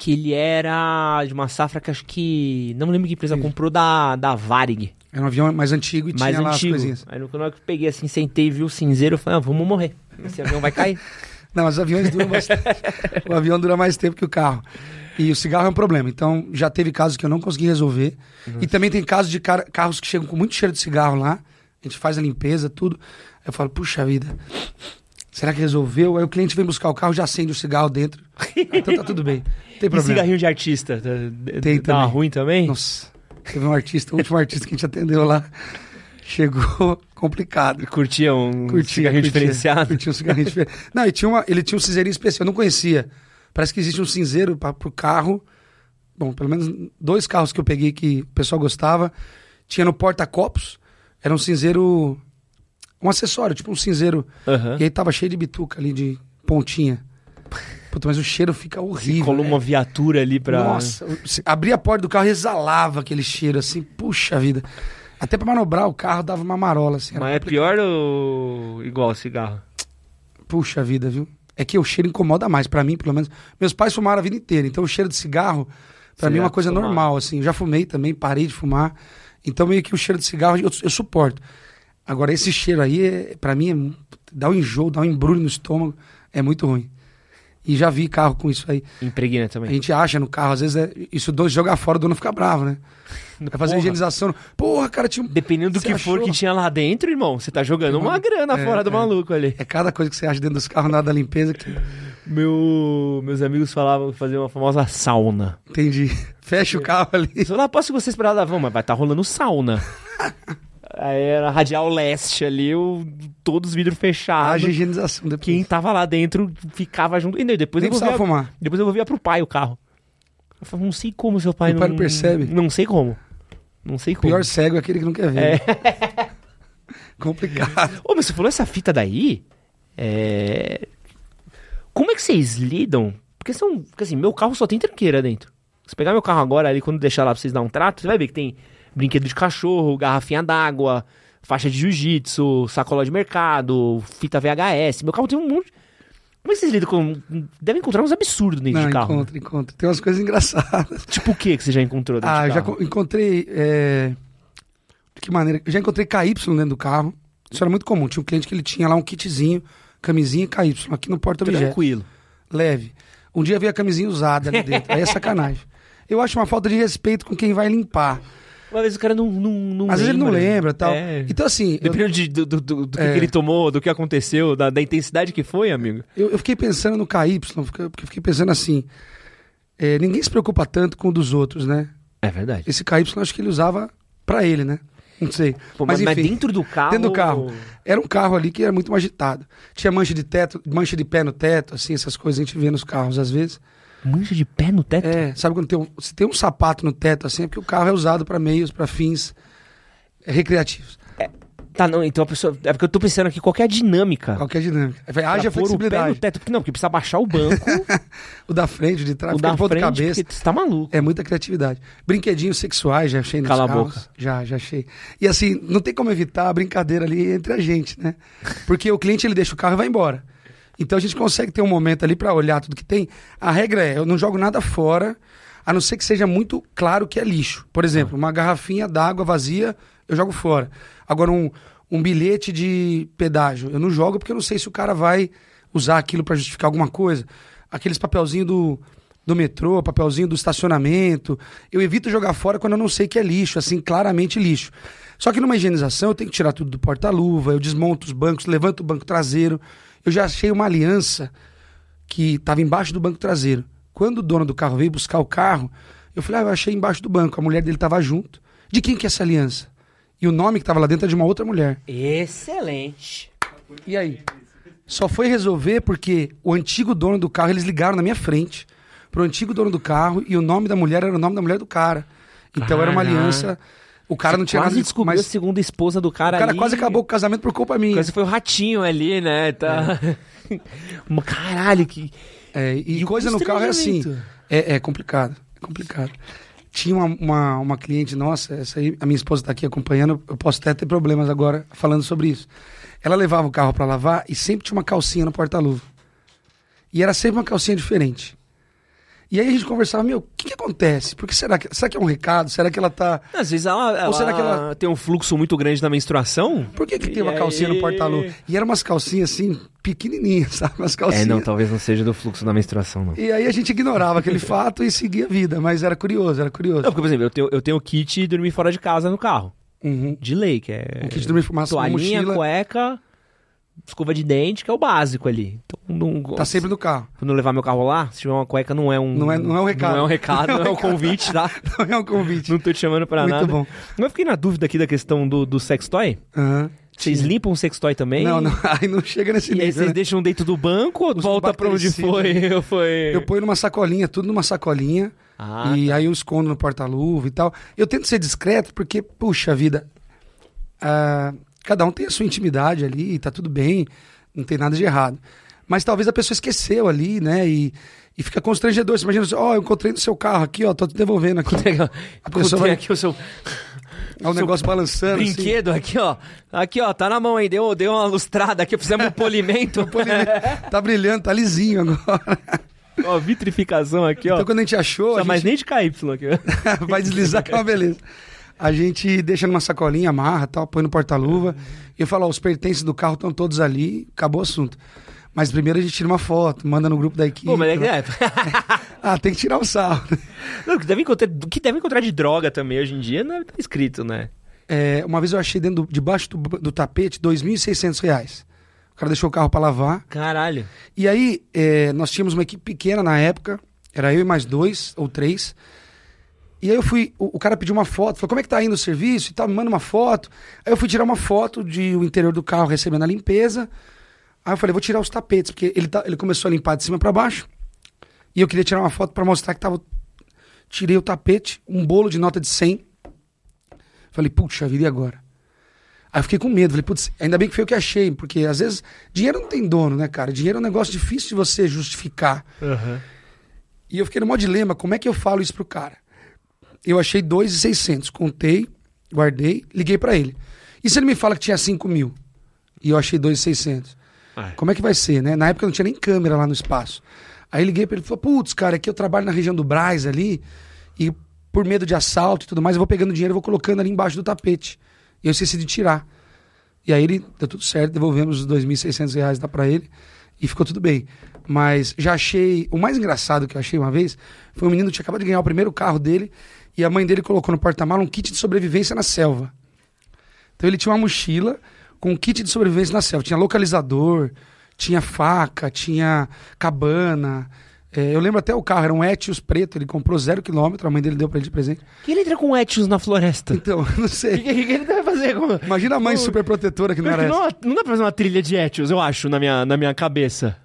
que ele era de uma safra que acho que. Não lembro que empresa Sim. comprou da, da Varig. Era um avião mais antigo e mais tinha lá antigo. as coisinhas. Aí quando eu peguei assim, sentei e vi o cinzeiro, eu falei, ah, vamos morrer. Esse avião vai cair. (laughs) não, mas os aviões duram mais (laughs) O avião dura mais tempo que o carro. E o cigarro é um problema. Então, já teve casos que eu não consegui resolver. Nossa. E também tem casos de car carros que chegam com muito cheiro de cigarro lá. A gente faz a limpeza, tudo. Eu falo, puxa vida, será que resolveu? Aí o cliente vem buscar o carro, já acende o cigarro dentro. então tá tudo bem. (laughs) Tem problema. E cigarrinho de artista? Tá, tem tá também. ruim também? Nossa, teve um artista, o último artista que a gente atendeu lá. Chegou (laughs) complicado. Curtia um curtia, cigarrinho curtia, diferenciado? Curtia um cigarrinho diferenciado. Não, e tinha uma, ele tinha um cinzeirinho especial, eu não conhecia. Parece que existe um cinzeiro para o carro. Bom, pelo menos dois carros que eu peguei que o pessoal gostava. Tinha no porta-copos. Era um cinzeiro. Um acessório, tipo um cinzeiro. Uhum. E aí tava cheio de bituca ali, de pontinha. Puta, mas o cheiro fica horrível. colou uma viatura ali pra. Nossa, abria a porta do carro e exalava aquele cheiro assim, puxa vida. Até pra manobrar o carro dava uma marola assim. Mas é pior ou igual cigarro? Puxa vida, viu? é que o cheiro incomoda mais, para mim, pelo menos. Meus pais fumaram a vida inteira, então o cheiro de cigarro, para mim, é uma coisa fumar. normal, assim. Eu já fumei também, parei de fumar. Então, meio que o cheiro de cigarro eu, eu suporto. Agora, esse cheiro aí, é, para mim, é, dá um enjoo, dá um embrulho no estômago, é muito ruim. E já vi carro com isso aí. Impregna também. A gente acha no carro, às vezes, é, isso dois jogar fora, o dono fica bravo, né? (laughs) Vai fazer higienização. Porra, cara, tinha Dependendo do que achou? for que tinha lá dentro, irmão, você tá jogando uma, uma grana é, fora do é. maluco ali. É cada coisa que você acha dentro dos carros, nada da limpeza que. Meu, meus amigos falavam que fazer uma famosa sauna. Entendi. Fecha o carro ali. Eu lá, posso que vocês para lá, vão, mas vai estar tá rolando sauna. (laughs) Era radial leste ali, o, todos os vidros fechados. A higienização depois. Quem tava lá dentro ficava junto. E depois Nem eu vou fumar. Depois eu vou vir pro pai o carro. Eu falei, não sei como seu pai o não. pai não percebe. Não sei como. Não sei como. O pior cego é aquele que não quer ver. É. (laughs) Complicado. Ô, mas você falou essa fita daí? É... Como é que vocês lidam? Porque são. Porque assim, meu carro só tem tranqueira dentro. Se pegar meu carro agora ali, quando deixar lá pra vocês dar um trato, você vai ver que tem brinquedo de cachorro, garrafinha d'água, faixa de jiu-jitsu, sacola de mercado, fita VHS. Meu carro tem um monte. Como é que vocês lidam com. Devem encontrar uns absurdos dentro Não, de carro. Encontro, encontro. Tem umas coisas engraçadas. (laughs) Tipo o que que você já encontrou dentro ah, de carro? Ah, já encontrei. É... De que maneira? Eu já encontrei KY dentro do carro. Isso era muito comum. Tinha um cliente que ele tinha lá um kitzinho, camisinha e KY, aqui no porta-objeto. Tranquilo. Leve. Um dia veio a camisinha usada ali dentro. Aí é sacanagem. (laughs) Eu acho uma falta de respeito com quem vai limpar. Uma vez o cara não, não, não Às lembra. vezes ele não lembra tal. É. Então, assim. Dependendo eu... de, do, do, do, do é. que, ele tomou, do que aconteceu, da, da intensidade que foi, amigo. Eu, eu fiquei pensando no KY, porque fiquei pensando assim. É, ninguém se preocupa tanto com o dos outros, né? É verdade. Esse KY eu acho que ele usava para ele, né? Não sei. Pô, mas, mas, enfim, mas, dentro do carro. Dentro do carro. Era um carro ali que era muito agitado. Tinha mancha de teto, mancha de pé no teto, assim, essas coisas a gente vê nos carros às vezes. Mancha de pé no teto? É, sabe quando tem um, se tem um sapato no teto assim, é porque o carro é usado para meios, para fins recreativos. É, tá, não, então a pessoa. É porque eu tô pensando aqui qualquer dinâmica. Qualquer dinâmica. É, haja flexibilidade. O pé no teto, porque não, porque precisa baixar o banco. (laughs) o da frente, o de trás, o da frente, cabeça. Você tá maluco. É muita criatividade. Brinquedinhos sexuais, já achei nos Cala carros. a boca. Já, já achei. E assim, não tem como evitar a brincadeira ali entre a gente, né? Porque o cliente ele deixa o carro e vai embora. Então a gente consegue ter um momento ali para olhar tudo que tem. A regra é, eu não jogo nada fora, a não ser que seja muito claro que é lixo. Por exemplo, uma garrafinha d'água vazia, eu jogo fora. Agora, um, um bilhete de pedágio, eu não jogo porque eu não sei se o cara vai usar aquilo para justificar alguma coisa. Aqueles papelzinhos do, do metrô, papelzinho do estacionamento. Eu evito jogar fora quando eu não sei que é lixo, assim, claramente lixo. Só que numa higienização eu tenho que tirar tudo do porta-luva, eu desmonto os bancos, levanto o banco traseiro. Eu já achei uma aliança que estava embaixo do banco traseiro. Quando o dono do carro veio buscar o carro, eu falei, ah, eu achei embaixo do banco. A mulher dele estava junto. De quem que é essa aliança? E o nome que estava lá dentro é de uma outra mulher. Excelente. E aí? Só foi resolver porque o antigo dono do carro, eles ligaram na minha frente pro antigo dono do carro e o nome da mulher era o nome da mulher do cara. Então era uma aliança. O cara não tinha quase nada descobriu mas a segunda esposa do cara o cara ali. quase acabou com o casamento por culpa minha. Quase foi o ratinho ali, né? Tá... Uma- (laughs) Caralho, que... É, e, E coisa no carro é assim. É, é complicado. É complicado. Tinha uma, uma, uma cliente nossa, essa aí, a minha esposa está aqui acompanhando, eu posso até ter problemas agora falando sobre isso. Ela levava o carro para lavar e sempre tinha uma calcinha no porta-luva. E era sempre uma calcinha diferente. E aí a gente conversava, meu, o que, que acontece? Porque será que, será que é um recado? Será que ela tá. Às vezes ela, ela, será que ela- tem um fluxo muito grande na menstruação. Por que, que E tem uma calcinha aí? no porta-luva? E eram umas calcinhas assim, pequenininhas, (laughs) sabe? Umas calcinhas. É, não, talvez não seja do fluxo da menstruação, não. E aí a gente ignorava aquele fato e seguia a vida, mas era curioso, era curioso. Não, porque, por exemplo, eu tenho, eu tenho o kit dormir fora de casa no carro. Uhum. De lei, que é. Um kit de dormir fumaça, uma Toalhinha, mochila. cueca, escova de dente, que é o básico ali. Então, não, Tá sempre no carro. Quando eu levar meu carro lá, se tiver uma cueca, não é um. Não é- não é um recado. Não é um recado, (laughs) não é um convite, tá? (laughs) Não é um convite. Não tô te chamando pra Muito nada. bom. Mas eu fiquei na dúvida aqui da questão do, do sextoy. Aham. Vocês Sim. limpam o sextoy também? Não, não, (laughs) aí não chega nesse E aí nível. vocês né? deixam dentro do banco ou Os volta pra onde foi? foi... Eu ponho numa sacolinha, tudo numa sacolinha. Ah, e aí eu escondo no porta-luva e tal. Eu tento ser discreto porque, puxa vida, ah, cada um tem a sua intimidade ali, tá tudo bem, não tem nada de errado. Mas talvez a pessoa esqueceu ali, né? E, e fica constrangedor. Você imagina, assim, ó, eu encontrei no seu carro aqui, ó, tô te devolvendo aqui. (laughs) A pessoa vai- aqui o seu É um negócio balançando. assim. brinquedo aqui, ó. Aqui, ó, tá na mão aí. Deu, deu uma lustrada aqui, fizemos um polimento. (laughs) Tá brilhando, tá lisinho agora. (laughs) ó, vitrificação aqui, ó. Então quando a gente achou, Não a mais gente nem de KY aqui. ó. vai deslizar que é uma beleza. A gente deixa numa sacolinha, amarra tal, põe no porta-luva. E eu falo, ó, os pertences do carro estão todos ali, acabou o assunto. Mas primeiro a gente tira uma foto, manda no grupo da equipe. Pô, mas é que é. (laughs) Ah, tem que tirar o sarro. Não, o que deve encontrar, que deve encontrar de droga também hoje em dia não tá escrito, né? É, uma vez eu achei dentro do, debaixo do, do tapete 2.600 reais. O cara deixou o carro para lavar. Caralho. E aí, é, nós tínhamos uma equipe pequena na época, era eu e mais dois ou três. E aí eu fui, o, o cara pediu uma foto, falou, como é que tá indo o serviço e tal, me manda uma foto. Aí eu fui tirar uma foto de o interior do carro recebendo a limpeza. Aí eu falei, vou tirar os tapetes, porque ele, tá- ele começou a limpar de cima para baixo. E eu queria tirar uma foto para mostrar que tava... Tirei o tapete, um bolo de nota de 100. Falei, puxa vida, e agora? Aí eu fiquei com medo, falei, putz, ainda bem que foi eu que achei, porque às vezes dinheiro não tem dono, né, cara? Dinheiro é um negócio difícil de você justificar. E eu fiquei no maior dilema, como é que eu falo isso pro cara? Eu achei 2,600, contei, guardei, liguei pra ele. E se ele me fala que tinha 5 mil e eu achei 2,600? Ah, Como é que vai ser, né? Na época não tinha nem câmera lá no espaço. Aí liguei pra ele e falou: Putz, cara, aqui eu trabalho na região do Braz ali, e por medo de assalto e tudo mais, eu vou pegando dinheiro e vou colocando ali embaixo do tapete. E eu esqueci de tirar. E aí ele deu tudo certo, devolvemos os 2.600 reais lá pra ele e ficou tudo bem. Mas já achei. O mais engraçado que eu achei uma vez foi um menino que tinha acabado de ganhar o primeiro carro dele e a mãe dele colocou no porta-mala um kit de sobrevivência na selva. Então ele tinha uma mochila com um kit de sobrevivência na selva. Tinha localizador, tinha faca, tinha cabana. É, eu lembro até o carro, era um Etios preto, ele comprou zero quilômetro, a mãe dele deu pra ele de presente. que ele entra com Etios na floresta? Então, (laughs) não O sei. que, que, que ele deve fazer? com- Imagina a mãe Não, super protetora que não era não, não dá pra fazer uma trilha de Etios, eu acho, na minha, na minha cabeça.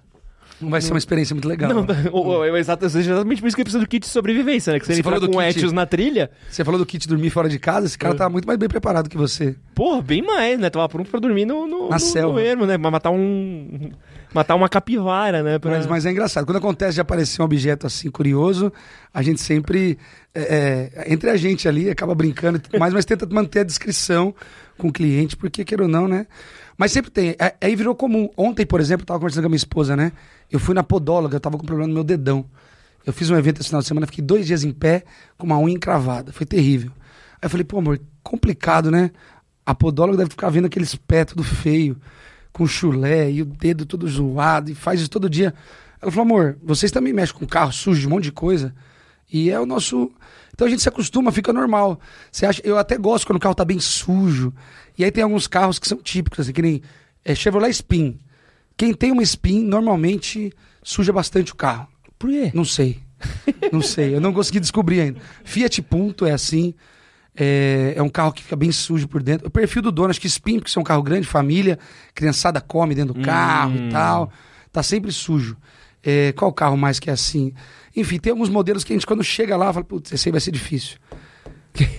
Não vai ser uma experiência muito legal. Não, (laughs) ou- é exatamente por isso que precisa do kit de sobrevivência, né? Que Você ele falou entrar do com kit- Etios na trilha, Você falou do kit dormir fora de casa, esse cara É. tá muito mais bem preparado que você. porra, bem mais, né? Tava pronto pra dormir no, no, Na no, selva. no ermo, né? Matar um... Matar uma capivara, né? Pra... Mas, mas é engraçado. Quando acontece de aparecer um objeto assim curioso, a gente sempre. é, é, entre a gente ali, acaba brincando, e tudo mais, mas tenta manter a descrição com o cliente, porque queira ou não, né? Mas sempre tem. Aí virou comum. Ontem, por exemplo, eu tava conversando com a minha esposa, né? Eu fui na podóloga, eu tava com problema no meu dedão. Eu fiz um evento esse final de semana, fiquei dois dias em pé com uma unha encravada. Foi terrível. Aí eu falei, pô, amor, complicado, né? A podóloga deve ficar vendo aqueles pés tudo feio, com chulé e o dedo todo zoado, e faz isso todo dia. Ela falou, amor, vocês também mexem com carro sujo, um monte de coisa. E é o nosso. Então a gente se acostuma, fica normal. Você acha... Eu até gosto quando o carro tá bem sujo. E aí tem alguns carros que são típicos, assim, que nem é Chevrolet Spin. Quem tem uma Spin, normalmente suja bastante o carro. Por quê? Não sei. não sei. Eu não consegui descobrir ainda. Fiat Punto é assim. É, é, um carro que fica bem sujo por dentro. O perfil do dono, acho que Spin, porque é um carro grande, família, criançada come dentro do carro hum. e tal. Tá sempre sujo. É, qual carro mais que é assim? Enfim, tem alguns modelos que a gente, quando chega lá, fala, putz, esse aí vai ser difícil.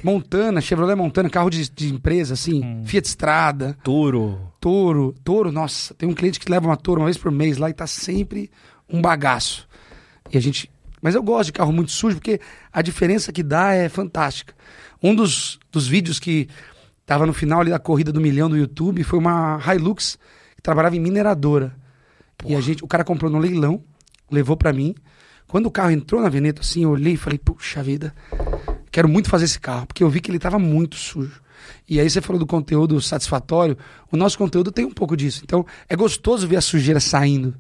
Montana, Chevrolet Montana, carro de, de empresa, assim, hum. Fiat Strada. Toro. Toro, Toro, nossa, tem um cliente que leva uma Toro uma vez por mês lá e tá sempre um bagaço. E a gente. Mas eu gosto de carro muito sujo porque a diferença que dá é fantástica. Um dos, dos vídeos que tava no final ali da corrida do milhão do YouTube foi uma Hilux que trabalhava em mineradora. Porra. E a gente, o cara comprou no leilão, levou para mim. Quando o carro entrou na Veneta, assim, eu olhei e falei, puxa vida, quero muito fazer esse carro, porque eu vi que ele tava muito sujo. E aí você falou do conteúdo satisfatório, o nosso conteúdo tem um pouco disso. Então, é gostoso ver a sujeira saindo.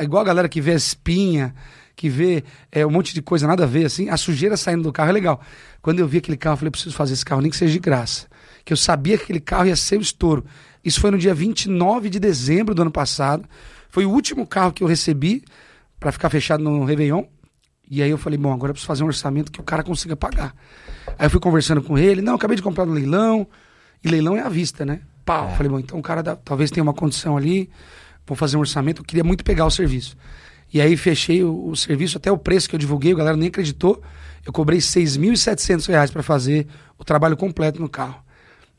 igual a galera que vê a espinha, que vê é, um monte de coisa nada a ver, assim, a sujeira saindo do carro é legal. Quando eu vi aquele carro, eu falei, preciso fazer esse carro, nem que seja de graça. Que eu sabia que aquele carro ia ser o estouro. Isso foi no dia 29 de dezembro do ano passado. Foi o último carro que eu recebi para ficar fechado no Réveillon. E aí eu falei, bom, agora eu preciso fazer um orçamento que o cara consiga pagar. Aí eu fui conversando com ele, não, acabei de comprar no leilão. E leilão é à vista, né? Pau. É. Falei, bom, então o cara dá, talvez tenha uma condição ali, vou fazer um orçamento, eu queria muito pegar o serviço. E aí fechei o, o serviço, até o preço que eu divulguei, a galera nem acreditou. Eu cobrei R$ 6.700 para fazer o trabalho completo no carro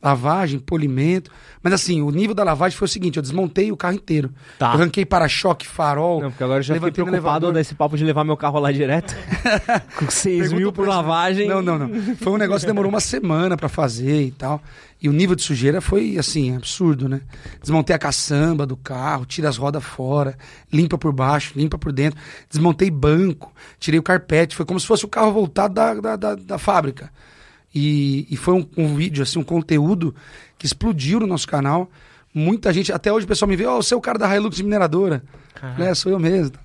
lavagem, polimento. Mas assim, o nível da lavagem foi o seguinte: eu desmontei o carro inteiro. Tá. Eu arranquei para-choque, farol. Não, porque agora eu já fiquei preocupado desse papo de levar meu carro lá direto. (laughs) com 6 mil por lavagem. Não, não, não. Foi um negócio que demorou uma semana para fazer e tal. E o nível de sujeira foi, assim, absurdo, né? Desmontei a caçamba do carro, tira as rodas fora, limpa por baixo, limpa por dentro. Desmontei banco, tirei o carpete. Foi como se fosse o carro voltado da, da, da, da fábrica. E, e foi um, um, vídeo, assim, um conteúdo que explodiu no nosso canal. Muita gente, até hoje o pessoal me vê, ó, oh, você é o cara da Hilux mineradora. É, sou eu mesmo.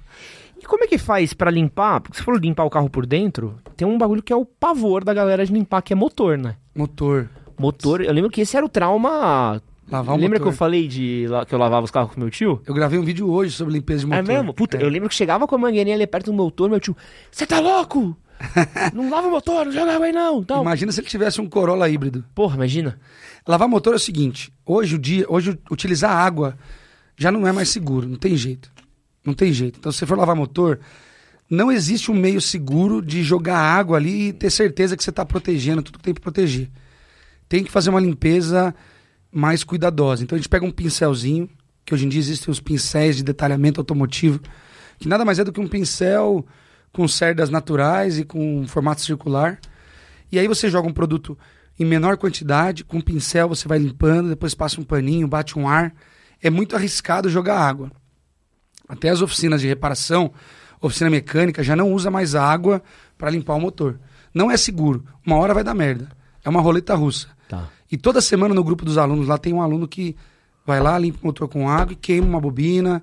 E como é que faz para limpar? Porque você falou limpar o carro por dentro, tem um bagulho que é o pavor da galera de limpar, que é motor, né? Motor. Motor, eu lembro que esse era o trauma Lavar Lembra motor. que eu falei de que eu lavava os carros com meu tio? Eu gravei um vídeo hoje sobre limpeza de é motor. É mesmo? Puta, é. eu lembro que chegava com a mangueirinha ali perto do motor, meu tio, você tá louco? Não lava o motor, não joga água aí não. Tal. Imagina se ele tivesse um Corolla híbrido. Porra, imagina. Lavar motor é o seguinte: hoje o dia, hoje utilizar água já não é mais seguro, não tem jeito. Não tem jeito. Então, se você for lavar motor, não existe um meio seguro de jogar água ali e ter certeza que você está protegendo tudo que tem para proteger. Tem que fazer uma limpeza mais cuidadosa. Então a gente pega um pincelzinho, que hoje em dia existem os pincéis de detalhamento automotivo, que nada mais é do que um pincel com cerdas naturais e com formato circular. E aí você joga um produto em menor quantidade, com um pincel você vai limpando, depois passa um paninho, bate um ar. É muito arriscado jogar água. Até as oficinas de reparação, oficina mecânica, já não usa mais água para limpar o motor. Não é seguro. Uma hora vai dar merda. É uma roleta russa. Tá. E toda semana no grupo dos alunos lá tem um aluno que vai lá, limpa o motor com água e queima uma bobina.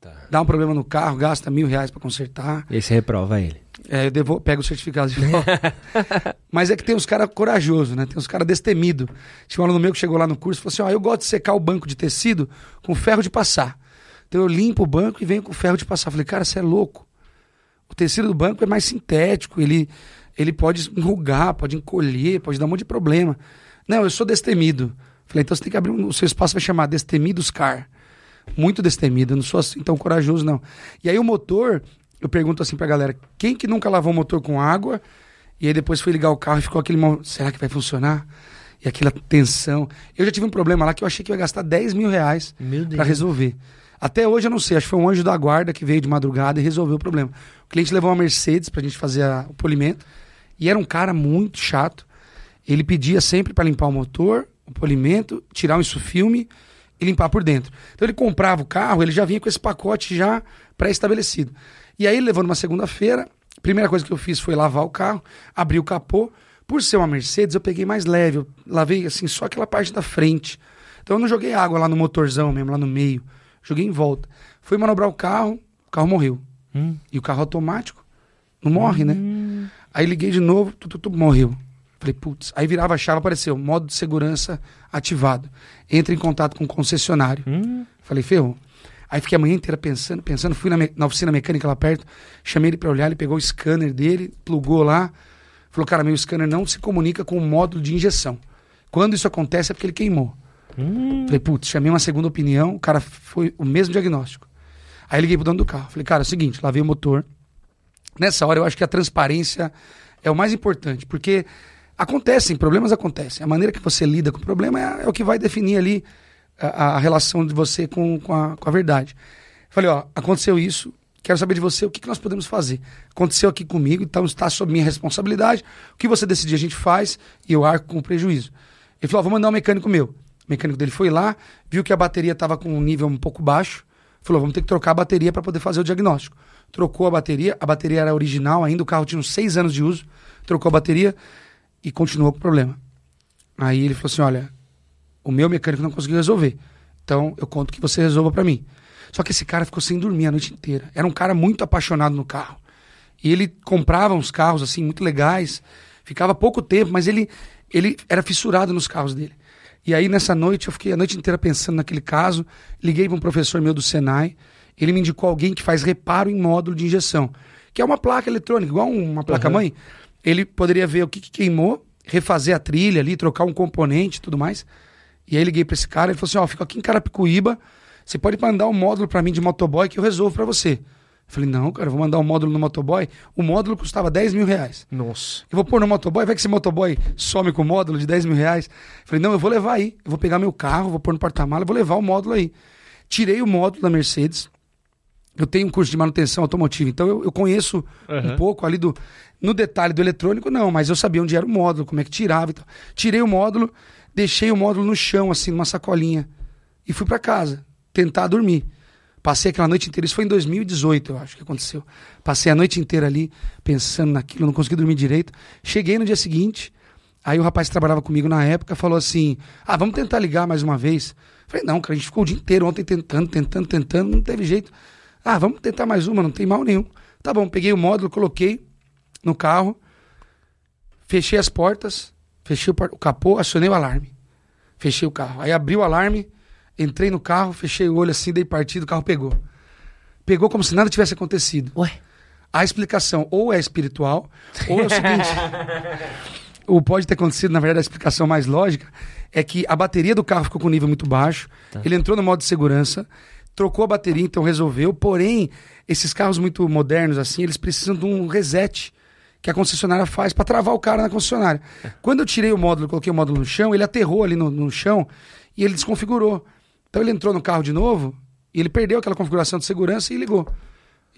Puta. Dá um problema no carro, gasta mil reais para consertar. E aí você reprova ele. É, eu devo, pego o certificado de volta. (laughs) Mas é que tem uns caras corajosos, né? Tem uns caras destemidos. Tinha um aluno meu que chegou lá no curso e falou assim: ó, eu gosto de secar o banco de tecido com ferro de passar. Então eu limpo o banco e venho com ferro de passar. falei, cara, você é louco. O tecido do banco é mais sintético, ele, ele pode enrugar, pode encolher, pode dar um monte de problema. Não, eu sou destemido. Falei, então você tem que abrir um. O seu espaço vai chamar Destemidos Car. Muito destemido, eu não sou assim tão corajoso, não. E aí o motor, eu pergunto assim pra galera: quem que nunca lavou o motor com água? E aí depois foi ligar o carro e ficou aquele. Será que vai funcionar? E aquela tensão. Eu já tive um problema lá que eu achei que ia gastar 10 mil reais para resolver. Até hoje eu não sei, acho que foi um anjo da guarda que veio de madrugada e resolveu o problema. O cliente levou uma Mercedes pra gente fazer a, o polimento. E era um cara muito chato. Ele pedia sempre para limpar o motor, o polimento, tirar o insufilme e limpar por dentro. Então ele comprava o carro, ele já vinha com esse pacote já pré-estabelecido. E aí, levando uma segunda-feira, a primeira coisa que eu fiz foi lavar o carro, abrir o capô. Por ser uma Mercedes, eu peguei mais leve, eu lavei assim só aquela parte da frente. Então eu não joguei água lá no motorzão mesmo, lá no meio. Joguei em volta. Fui manobrar o carro, o carro morreu. Hum. E o carro automático não morre, né? Aí liguei de novo, tu, tu, tu, morreu. Falei, putz. Aí virava a chave, apareceu, modo de segurança ativado. Entra em contato com o concessionário. Hum. Falei, ferrou. Aí fiquei a manhã inteira pensando, pensando, fui na, me- na oficina mecânica lá perto, chamei ele pra olhar, ele pegou o scanner dele, plugou lá, falou, cara, meu scanner não se comunica com o módulo de injeção. Quando isso acontece é porque ele queimou. Hum. Falei, putz, chamei uma segunda opinião, o cara foi o mesmo diagnóstico. Aí liguei pro dono do carro. Falei, cara, é o seguinte, lavei o motor. Nessa hora eu acho que a transparência é o mais importante, porque acontecem, problemas acontecem. A maneira que você lida com o problema é, é o que vai definir ali a, a relação de você com, com, a, com a verdade. Falei, ó, aconteceu isso, quero saber de você o que, que nós podemos fazer. Aconteceu aqui comigo, então está sob minha responsabilidade. O que você decidir a gente faz e eu arco com o prejuízo. Ele falou, ó, vou mandar um mecânico meu. O mecânico dele foi lá, viu que a bateria estava com um nível um pouco baixo, falou, vamos ter que trocar a bateria para poder fazer o diagnóstico. Trocou a bateria, a bateria era original ainda, o carro tinha uns seis anos de uso, trocou a bateria e continuou com o problema. Aí ele falou assim, olha, o meu mecânico não conseguiu resolver, então eu conto que você resolva para mim. Só que esse cara ficou sem dormir a noite inteira. Era um cara muito apaixonado no carro. E ele comprava uns carros assim muito legais, ficava pouco tempo, mas ele ele era fissurado nos carros dele. E aí nessa noite eu fiquei a noite inteira pensando naquele caso, liguei para um professor meu do Senai, ele me indicou alguém que faz reparo em módulo de injeção, que é uma placa eletrônica, igual uma placa mãe. Ele poderia ver o que, que queimou, refazer a trilha ali, trocar um componente e tudo mais. E aí liguei para esse cara, ele falou assim: "Ó, fico aqui em Carapicuíba, você pode mandar um módulo para mim de motoboy que eu resolvo para você". Eu falei, não, cara, eu vou mandar um módulo no motoboy. O módulo custava 10 mil reais. Nossa. Eu vou pôr no motoboy, vai que esse motoboy some com o módulo de 10 mil reais. Eu falei, não, eu vou levar aí. Eu vou pegar meu carro, vou pôr no porta-mala, vou levar o módulo aí. Tirei o módulo da Mercedes. Eu tenho um curso de manutenção automotiva, então eu, eu conheço Aham. um pouco ali do. No detalhe do eletrônico, não, mas eu sabia onde era o módulo, como é que tirava e tal. Tirei o módulo, deixei o módulo no chão, assim, numa sacolinha. E fui para casa, tentar dormir. Passei aquela noite inteira, isso foi em 2018, eu acho que aconteceu. Passei a noite inteira ali pensando naquilo, não consegui dormir direito. Cheguei no dia seguinte, aí o rapaz que trabalhava comigo na época falou assim: Ah, vamos tentar ligar mais uma vez. Falei, não, cara, a gente ficou o dia inteiro ontem tentando, tentando, tentando, não teve jeito. Ah, vamos tentar mais uma, não tem mal nenhum. Tá bom, peguei o módulo, coloquei no carro, fechei as portas, fechei o, o capô, acionei o alarme. Fechei o carro. Aí abri o alarme, entrei no carro, fechei o olho assim, dei partida, o carro pegou. Pegou como se nada tivesse acontecido. Ué. A explicação ou é espiritual, ou é o seguinte. (laughs) ou pode ter acontecido, na verdade, a explicação mais lógica é que a bateria do carro ficou com nível muito baixo. Ele entrou no modo de segurança, trocou a bateria, então resolveu. Porém, esses carros muito modernos, assim, eles precisam de um reset que a concessionária faz para travar o cara na concessionária. Quando eu tirei o módulo, coloquei o módulo no chão, ele aterrou ali no, no chão e ele desconfigurou. Então ele entrou no carro de novo e ele perdeu aquela configuração de segurança e ligou.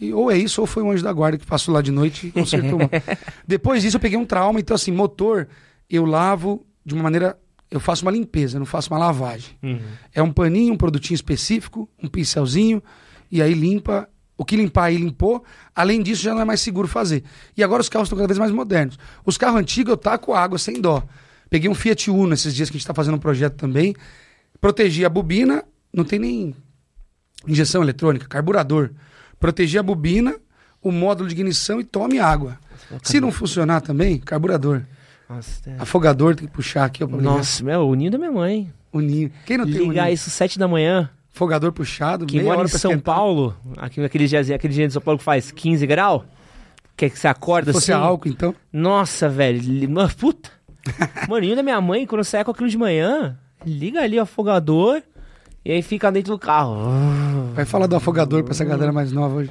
E ou é isso, ou foi um anjo da guarda que passou lá de noite e consertou. (laughs) Depois disso eu peguei um trauma, então assim, motor eu lavo de uma maneira, eu faço uma limpeza, não faço uma lavagem. É um paninho, um produtinho específico, um pincelzinho, e aí limpa. O que limpar aí limpou. Além disso, já não é mais seguro fazer. E agora os carros estão cada vez mais modernos. Os carros antigos eu taco água sem dó. Peguei um Fiat Uno esses dias que a gente está fazendo um projeto também. Protegi a bobina, não tem nem injeção eletrônica, carburador. Protegi a bobina, o módulo de ignição e tome água. Se não funcionar também, carburador. Nossa, é. Afogador tem que puxar aqui. ó, ligar. Nossa, meu, o ninho da minha mãe. O ninho. Quem não tem um Ligar ninho? isso sete da manhã. Afogador puxado, Que mora em São esquentar. Paulo, aqui, aquele dia, aquele dia de São Paulo que faz 15 graus, que, é que você acorda Se fosse assim. álcool, então. Nossa, velho. puta. (laughs) Maninho da minha mãe, quando sai com aquilo de manhã, liga ali o afogador e aí fica dentro do carro. Vai falar do afogador pra essa galera mais nova hoje.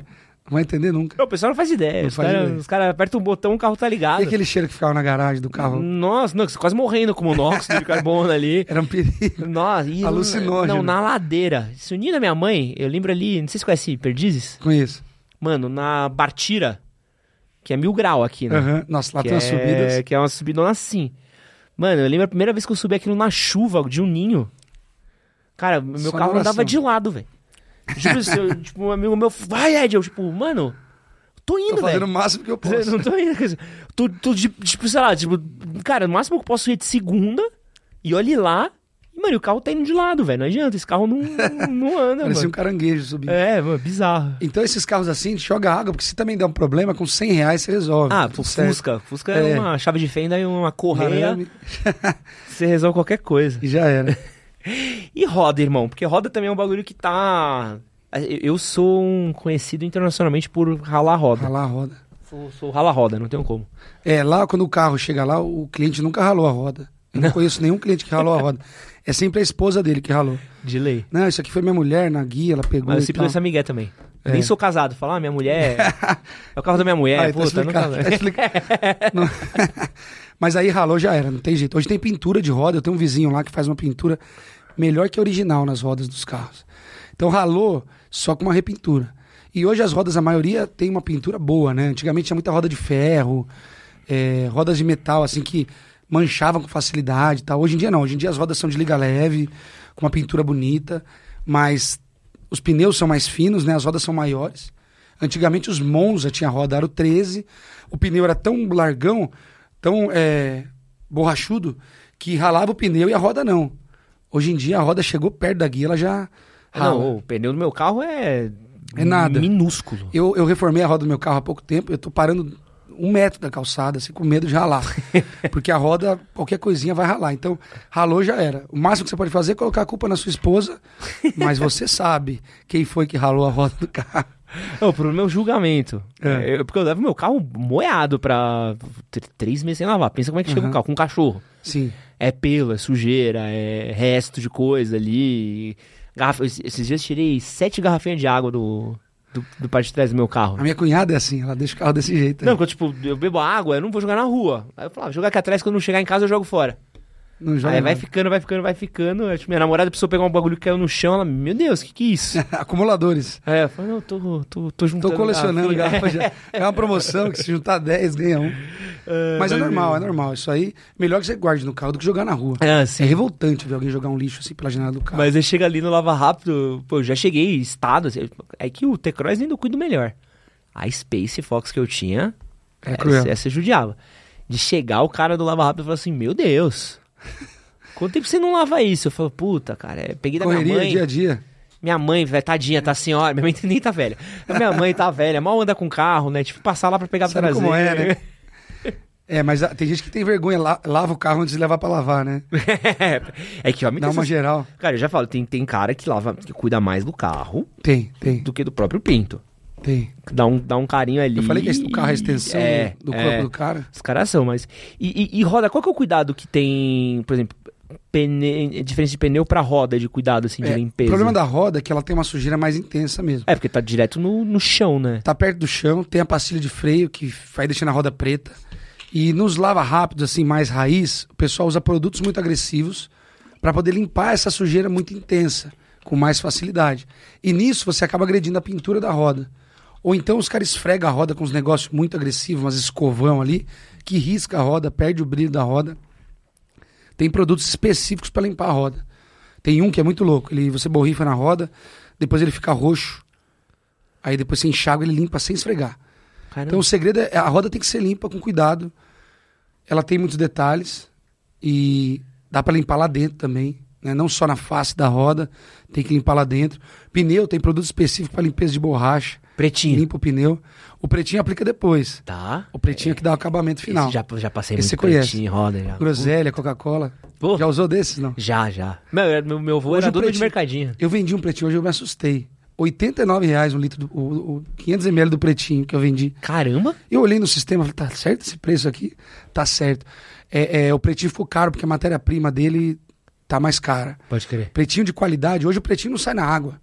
Não vai entender nunca. Não, o pessoal não faz ideia. Não os caras cara apertam um botão, o carro tá ligado. E aquele cheiro que ficava na garagem do carro? Nossa, não, você quase morrendo com monóxido de carbono ali. (laughs) Era um perigo. Nossa, e Alucinógeno. Não, na ladeira. Esse ninho da minha mãe, eu lembro ali, não sei se conhece Perdizes. Conheço. Mano, na Bartira, que é mil grau aqui, né? Aham. Nossa, lá que tem umas é, subidas. Que é uma subidona assim. Mano, eu lembro a primeira vez que eu subi aquilo na chuva de um ninho. Cara, meu Só carro andava de lado, velho. Tipo, eu- tipo, um amigo meu, vai, Ed, eu, tipo, mano, tô Tô indo, fazendo o velho. máximo que eu (laughs) posso. Não tô indo, tô, tô, tipo, sei lá, tipo, cara, no máximo que eu posso ir de segunda, e olhe lá, Mano, e o carro tá indo de lado, velho. Não adianta, esse carro não, não anda, Parecia um mano. caranguejo subindo. É, mano, bizarro. Então esses carros assim, joga água, porque se também der um problema, com 100 reais você resolve. Ah, pô. Fusca. Fusca é. É. uma chave de fenda e uma correia. Arame, Você resolve qualquer coisa. (laughs) e já era. E roda, irmão? Porque roda também é um bagulho que tá. Eu sou um conhecido internacionalmente por ralar roda. Ralar roda. Sou, sou rala roda, não tenho como. É, lá quando o carro chega lá, o cliente nunca ralou a roda. Eu não, conheço nenhum cliente que ralou a roda. É sempre a esposa dele que ralou. De lei. Não, isso aqui foi minha mulher na guia, ela pegou. Mas eu sempre tal. dou essa migué também. É. Nem sou casado. Falar, ah, minha mulher. (laughs) é o carro da minha mulher. Ah, então puta, tá explicado. (laughs) Não- Mas aí ralou já era, não tem jeito. Hoje tem pintura de roda, eu tenho um vizinho lá que faz uma pintura melhor que a original nas rodas dos carros. Então ralou só com uma repintura. E hoje as rodas, a maioria tem uma pintura boa, né? Antigamente tinha muita roda de ferro, é, rodas de metal, assim, que manchavam com facilidade e tal. Hoje em dia não, hoje em dia as rodas são de liga leve, com uma pintura bonita, mas os pneus são mais finos, né? As rodas são maiores. Antigamente os Monza tinha roda aro 13, o pneu era tão largão, tão é, borrachudo, que ralava o pneu e a roda não. Hoje em dia a roda chegou perto da guia, ela já rala. Não, o pneu do meu carro é. É nada. Minúsculo. Eu, eu reformei a roda do meu carro há pouco tempo, eu tô parando um metro da calçada, assim, com medo de ralar. (laughs) Porque a roda, qualquer coisinha vai ralar. Então, ralou já era. O máximo que você pode fazer é colocar a culpa na sua esposa, mas você (laughs) sabe quem foi que ralou a roda do carro. Não, pro meu julgamento. É. Eu- porque eu levo meu carro moeado pra tr- três meses sem lavar. Pensa como é que chega um Aham. carro com um cachorro. Sim. É pelo, é sujeira, é resto de coisa ali. Garrafa... Esses dias tirei sete garrafinhas de água do, do, do parte de trás do meu carro. A minha cunhada é assim, ela deixa o carro desse jeito. Não, aí. porque eu, tipo, eu bebo água, eu não vou jogar na rua. Aí eu falava, jogar aqui atrás, quando eu chegar em casa eu jogo fora. Não joga Aí vai nada. ficando, vai ficando, vai ficando. Tipo, minha namorada precisou pegar um bagulho que caiu no chão. Ela, meu Deus, o que que é isso? (laughs) Acumuladores. Aí eu falei, não, tô, tô, tô juntando Tô colecionando garrafa. (laughs) É uma promoção que se juntar 10, ganha um. Mas é normal, é normal. Isso aí, melhor que você guarde no carro do que jogar na rua. É, É sim. revoltante ver alguém jogar um lixo assim pela janela do carro. Mas aí chega ali no Lava Rápido, pô, eu já cheguei estado, assim, é que o T-Cross ainda eu cuido melhor. A Space Fox que eu tinha, É essa, essa eu judiava. De chegar o cara do Lava Rápido e falar assim, meu Deus, quanto tempo você não lava isso? Eu falo, puta, cara, é, peguei da minha Correria mãe, dia a dia. minha mãe, velho, tadinha, tá senhora, minha mãe (laughs) nem tá velha. Minha mãe tá velha, mal anda com carro, né, tipo, passar lá pra pegar pra Sabe trazer. como é, né? (laughs) É, mas tem gente que tem vergonha, la- lava o carro antes de levar pra lavar, né? (laughs) é que homem Dá tem uma essas- geral. Cara, eu já falo, tem, tem cara que lava, que cuida mais do carro Tem, tem, do que do próprio pinto. Tem. Dá um, dá um carinho ali. Eu falei que esse- o carro é a extensão É, do, do é. corpo do cara. Os caras são, mas. E, e- e roda, qual que é o cuidado que tem, por exemplo, pene... diferença de pneu pra roda de cuidado, assim, de É, o limpeza? problema da roda é que ela tem uma sujeira mais intensa mesmo. É, porque tá direto no, no chão, né? Tá perto do chão, tem a pastilha de freio que vai deixando a roda preta. E nos lava rápidos, assim, mais raiz, o pessoal usa produtos muito agressivos para poder limpar essa sujeira muito intensa, com mais facilidade. E nisso você acaba agredindo a pintura da roda. Ou então os caras esfregam a roda com uns negócios muito agressivos, umas escovão ali, que risca a roda, perde o brilho da roda. Tem produtos específicos para limpar a roda. Tem um que é muito louco, ele você borrifa na roda, depois ele fica roxo. Aí depois você enxágua ele limpa sem esfregar. Caramba. Então o segredo é a roda tem que ser limpa com cuidado. Ela tem muitos detalhes e dá para limpar lá dentro também, né? Não só na face da roda, tem que limpar lá dentro. Pneu tem produto específico para limpeza de borracha, Pretinho. limpa o pneu. O pretinho aplica depois. Tá. O pretinho é que dá o acabamento final. Esse já, já passei Esse muito você conhece. pretinho roda já. Groselha, Coca-Cola. Já usou desses não? já, já. Meu, meu, meu avô Hoje era o dono de mercadinho. Eu vendi um pretinho hoje eu me assustei. 89 reais um litro do o, o 500 ml do pretinho que eu vendi. Caramba. Eu olhei no sistema e falei, tá certo esse preço aqui? Tá certo. É, é, o pretinho ficou caro porque a matéria-prima dele tá mais cara. Pode crer. Pretinho de qualidade, hoje o pretinho não sai na água.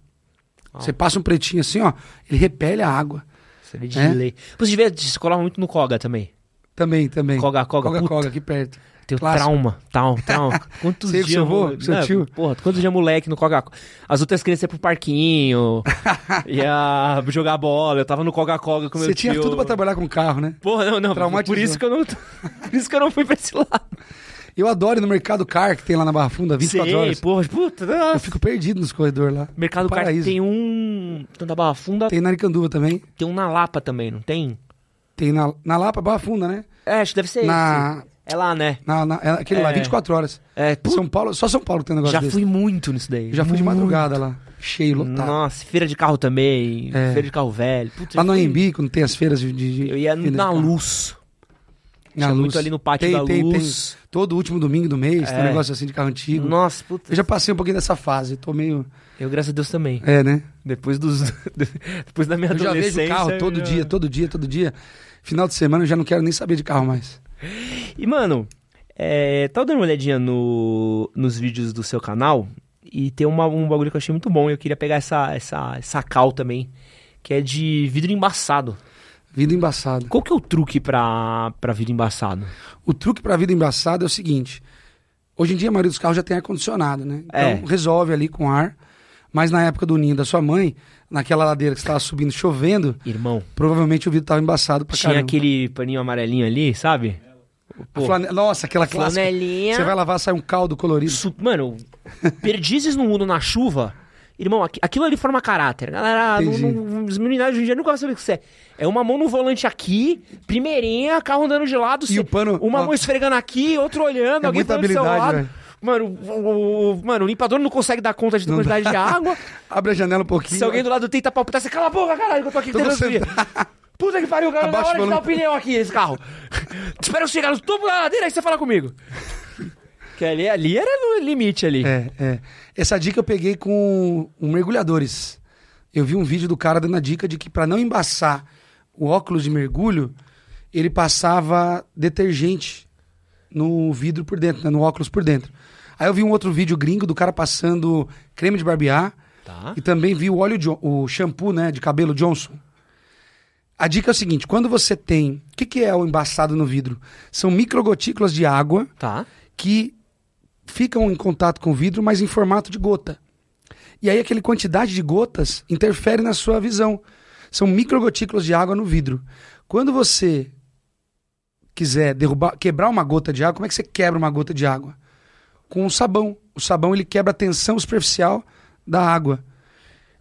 Você passa um pretinho assim, ó, ele repele a água. Você vê de É? lei. Você devia se colar muito no Koga também. Também, também. Koga, Koga, Coga, puta. Coga, aqui perto. Teu Clássico. trauma, tal, trauma. (laughs) Quantos Sei dias... seu avô, seu Não, tio. Porra, quantos dias moleque no Coca As outras crianças iam pro parquinho, (laughs) ia jogar bola, eu tava no Coca-Cola com meu Você tio. tinha tudo pra trabalhar com carro, né? Porra, não, não, por isso que eu não... (laughs) Por isso que eu não fui pra esse lado. Eu adoro ir no Mercado Car, que tem lá na Barra Funda, 24 Sei, horas. porra, puta, Eu nossa. fico perdido nos corredores lá. Mercado Car tem um... Tem da Barra Funda, Tem na Aricanduva também. tem um na Lapa também, não tem? Tem na, na Lapa, Barra Funda, né? É, acho que deve ser Na, É lá, né? Na, na, é aquele lá, É. 24 horas. É, put- São Paulo, só São Paulo tem um negócio já desse. fui muito nisso daí. Já fui de Muito. madrugada lá. Cheio, lotado. Nossa, feira de carro também. É. Feira de carro velho. Putz, Lá eu no fui- AMB, quando tem as feiras de. de de- Eu ia de na luz. Na Tinha luz. muito ali no pátio Tem, da tem, luz. Todo último domingo do mês, tem um É. negócio assim de carro antigo. Nossa, puta. Eu já passei um pouquinho dessa fase, tô meio. Eu, graças a Deus, também. É, né? Depois dos. (laughs) Depois da minha Eu já adolescência. vejo carro todo eu já- dia, todo dia, todo dia. Final de semana eu já não quero nem saber de carro mais. E, mano, é, tava dando uma olhadinha no, nos vídeos do seu canal e tem uma, um bagulho que eu achei muito bom. e Eu queria pegar essa, essa, essa cal também, que é de vidro embaçado. Vida embaçada. Qual que é o truque pra, pra vidro embaçado? O truque pra vida embaçada é o seguinte: hoje em dia a maioria dos carros já tem ar-condicionado, né? Então É. resolve ali com ar. Mas na época do ninho da sua mãe, naquela ladeira que você estava subindo chovendo, Irmão, provavelmente o vidro tava embaçado pra tinha caramba. aquele paninho amarelinho ali, sabe? Nossa, aquela clássica. Flanelinha. Você vai lavar, sai um caldo colorido. Su- Mano, (laughs) perdizes no mundo na chuva. Irmão, aqui- aquilo ali forma caráter. Galera, não, Entendi. não, os meninos hoje em dia nunca vão saber o que isso é. É uma mão no volante aqui, primeirinha, carro andando de lado. E o pano- Uma ó. mão esfregando aqui, outro olhando, É alguém muita seu habilidade, lado. velho. Mano, o, o- mano, o limpador não consegue dar conta de Não quantidade de água. (laughs) Abre a janela um pouquinho. Se alguém do lado tenta palpitar, você cala a boca, caralho, que eu tô aqui tentando você- subir. (laughs) Puta que pariu, cara, na hora de dar o volume. pneu aqui nesse carro. (laughs) Espera eu chegar no topo da ladeira aí você fala comigo. Que ali, ali era no limite ali. É, é. Essa dica eu peguei com um mergulhadores. Eu vi um vídeo do cara dando a dica de que para não embaçar o óculos de mergulho, ele passava detergente no vidro por dentro, né, no óculos por dentro. Aí eu vi um outro vídeo gringo do cara passando creme de barbear Tá. e também vi o óleo, Jo- o shampoo, né, de cabelo Johnson. A dica é o seguinte, quando você tem, o que, que é o embaçado no vidro? São microgotículas de água Tá. que ficam em contato com o vidro, mas em formato de gota. E aí aquela quantidade de gotas interfere na sua visão. São microgotículas de água no vidro. Quando você quiser derrubar, quebrar uma gota de água, como é que você quebra uma gota de água? Com o sabão. O sabão ele quebra a tensão superficial da água.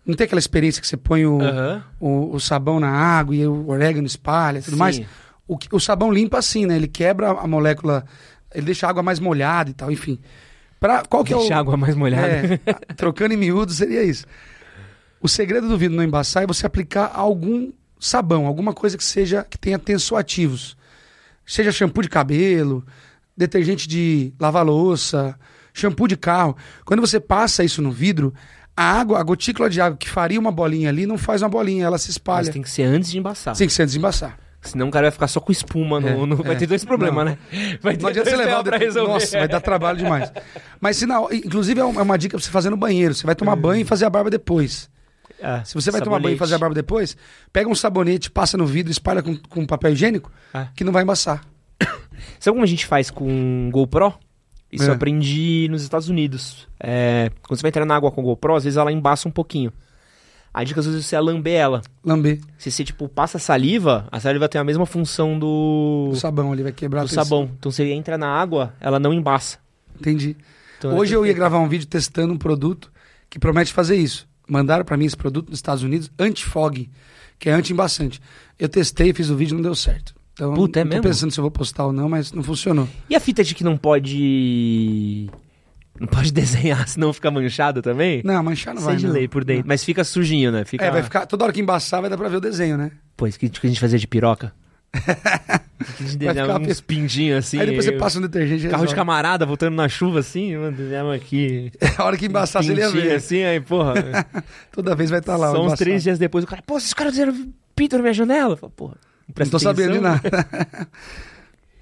Não tem aquela experiência que você põe o, Aham. o, o sabão na água e o orégano espalha e tudo Sim. mais. O, o sabão limpa assim, né? Ele quebra a molécula, ele deixa a água mais molhada e tal, enfim. Pra, qual que Deixa é a o... água mais molhada. É, trocando em miúdos seria isso. O segredo do vidro não embaçar é você aplicar algum sabão, alguma coisa que seja que tenha tensoativos. Seja shampoo de cabelo, detergente de lavar louça, shampoo de carro. Quando você passa isso no vidro, a água, a gotícula de água que faria uma bolinha ali, não faz uma bolinha, ela se Mas espalha. tem que ser antes de embaçar. Tem que ser desembaçar. Senão o cara vai ficar só com espuma. No, É, no- vai é. ter dois problemas, Não. né? Vai ter Não adianta dois você levar pra resolver. Nossa, vai dar trabalho demais. Mas inclusive é é uma dica pra você fazer no banheiro. Você vai tomar banho e fazer a barba depois. É, Se você vai tomar banho e sabonete. fazer a barba depois, pega um sabonete, passa no vidro, espalha com, com papel higiênico, É. que não vai embaçar. (coughs) Sabe como a gente faz com GoPro? Isso É. eu aprendi nos Estados Unidos. É, quando você vai entrar na água com GoPro, às vezes ela embaça um pouquinho. A dica às vezes você é lamber ela. Lamber Se você, tipo, passa saliva, a saliva tem a mesma função do, o sabão ali, vai quebrar do sabão. Então você entra na água, ela não embaça. Entendi. Então, é Hoje eu ia gravar um vídeo testando um produto que promete fazer isso. Mandaram pra mim esse produto dos Estados Unidos, anti-fog, que é anti-embaçante. Eu testei, fiz o vídeo, não deu certo. Então, Puta, é tô mesmo? pensando se eu vou postar ou não, mas não funcionou. E a fita de que não pode... Não pode (laughs) desenhar, senão fica manchado também? Não, manchar não Sei vai. de não. lei por dentro. Mas fica sujinho, né? Fica... É, vai ficar. Toda hora que embaçar vai dar pra ver o desenho, né? Pô, isso que que a gente fazia de piroca. (laughs) a gente desenhava uns pinguinhos assim. Aí depois você passa no detergente. Carro de resolve. camarada voltando na chuva assim, mano, desenhava aqui. (laughs) A hora que embaçar, você ia ver. assim, aí, porra. Toda vez vai estar lá. o só uns três dias depois o cara, pô, esses caras fizeram pinto na minha janela. Eu falo, porra, não Não tô sabendo de atenção. nada.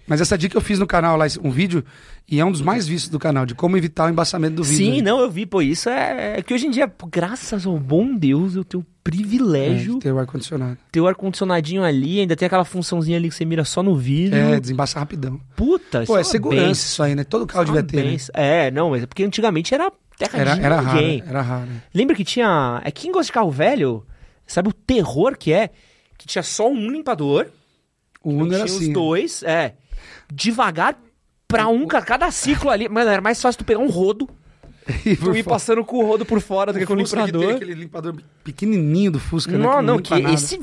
Mas essa dica eu fiz no canal lá, um vídeo, e é um dos mais vistos do canal, de como evitar o embaçamento do vídeo. Sim, né? não, eu vi, pô, isso é, é que hoje em dia, graças ao bom Deus, eu tenho o É, privilégio de ter o ar-condicionado. ter o ar-condicionadinho ali, ainda tem aquela funçãozinha ali que você mira só no vidro. É, desembaçar rapidão. Puta, isso Pô, é uma segurança benção. isso aí, né? Todo carro Isso é devia ter, né? É, não, mas é porque antigamente era terra Era, de era raro, ninguém. era raro. Lembra que tinha. É quem gosta de carro velho, sabe o terror que é? Que tinha só um limpador. O Uno tinha era os assim. né? dois, é. Devagar pra um, ca- cada ciclo ali. Mano, era mais fácil tu pegar um rodo, (laughs) E tu ir passando com o rodo por fora do que com o Fusca que tem aquele limpador pequenininho do Fusca, né? Não, não, limpa que nada. esse.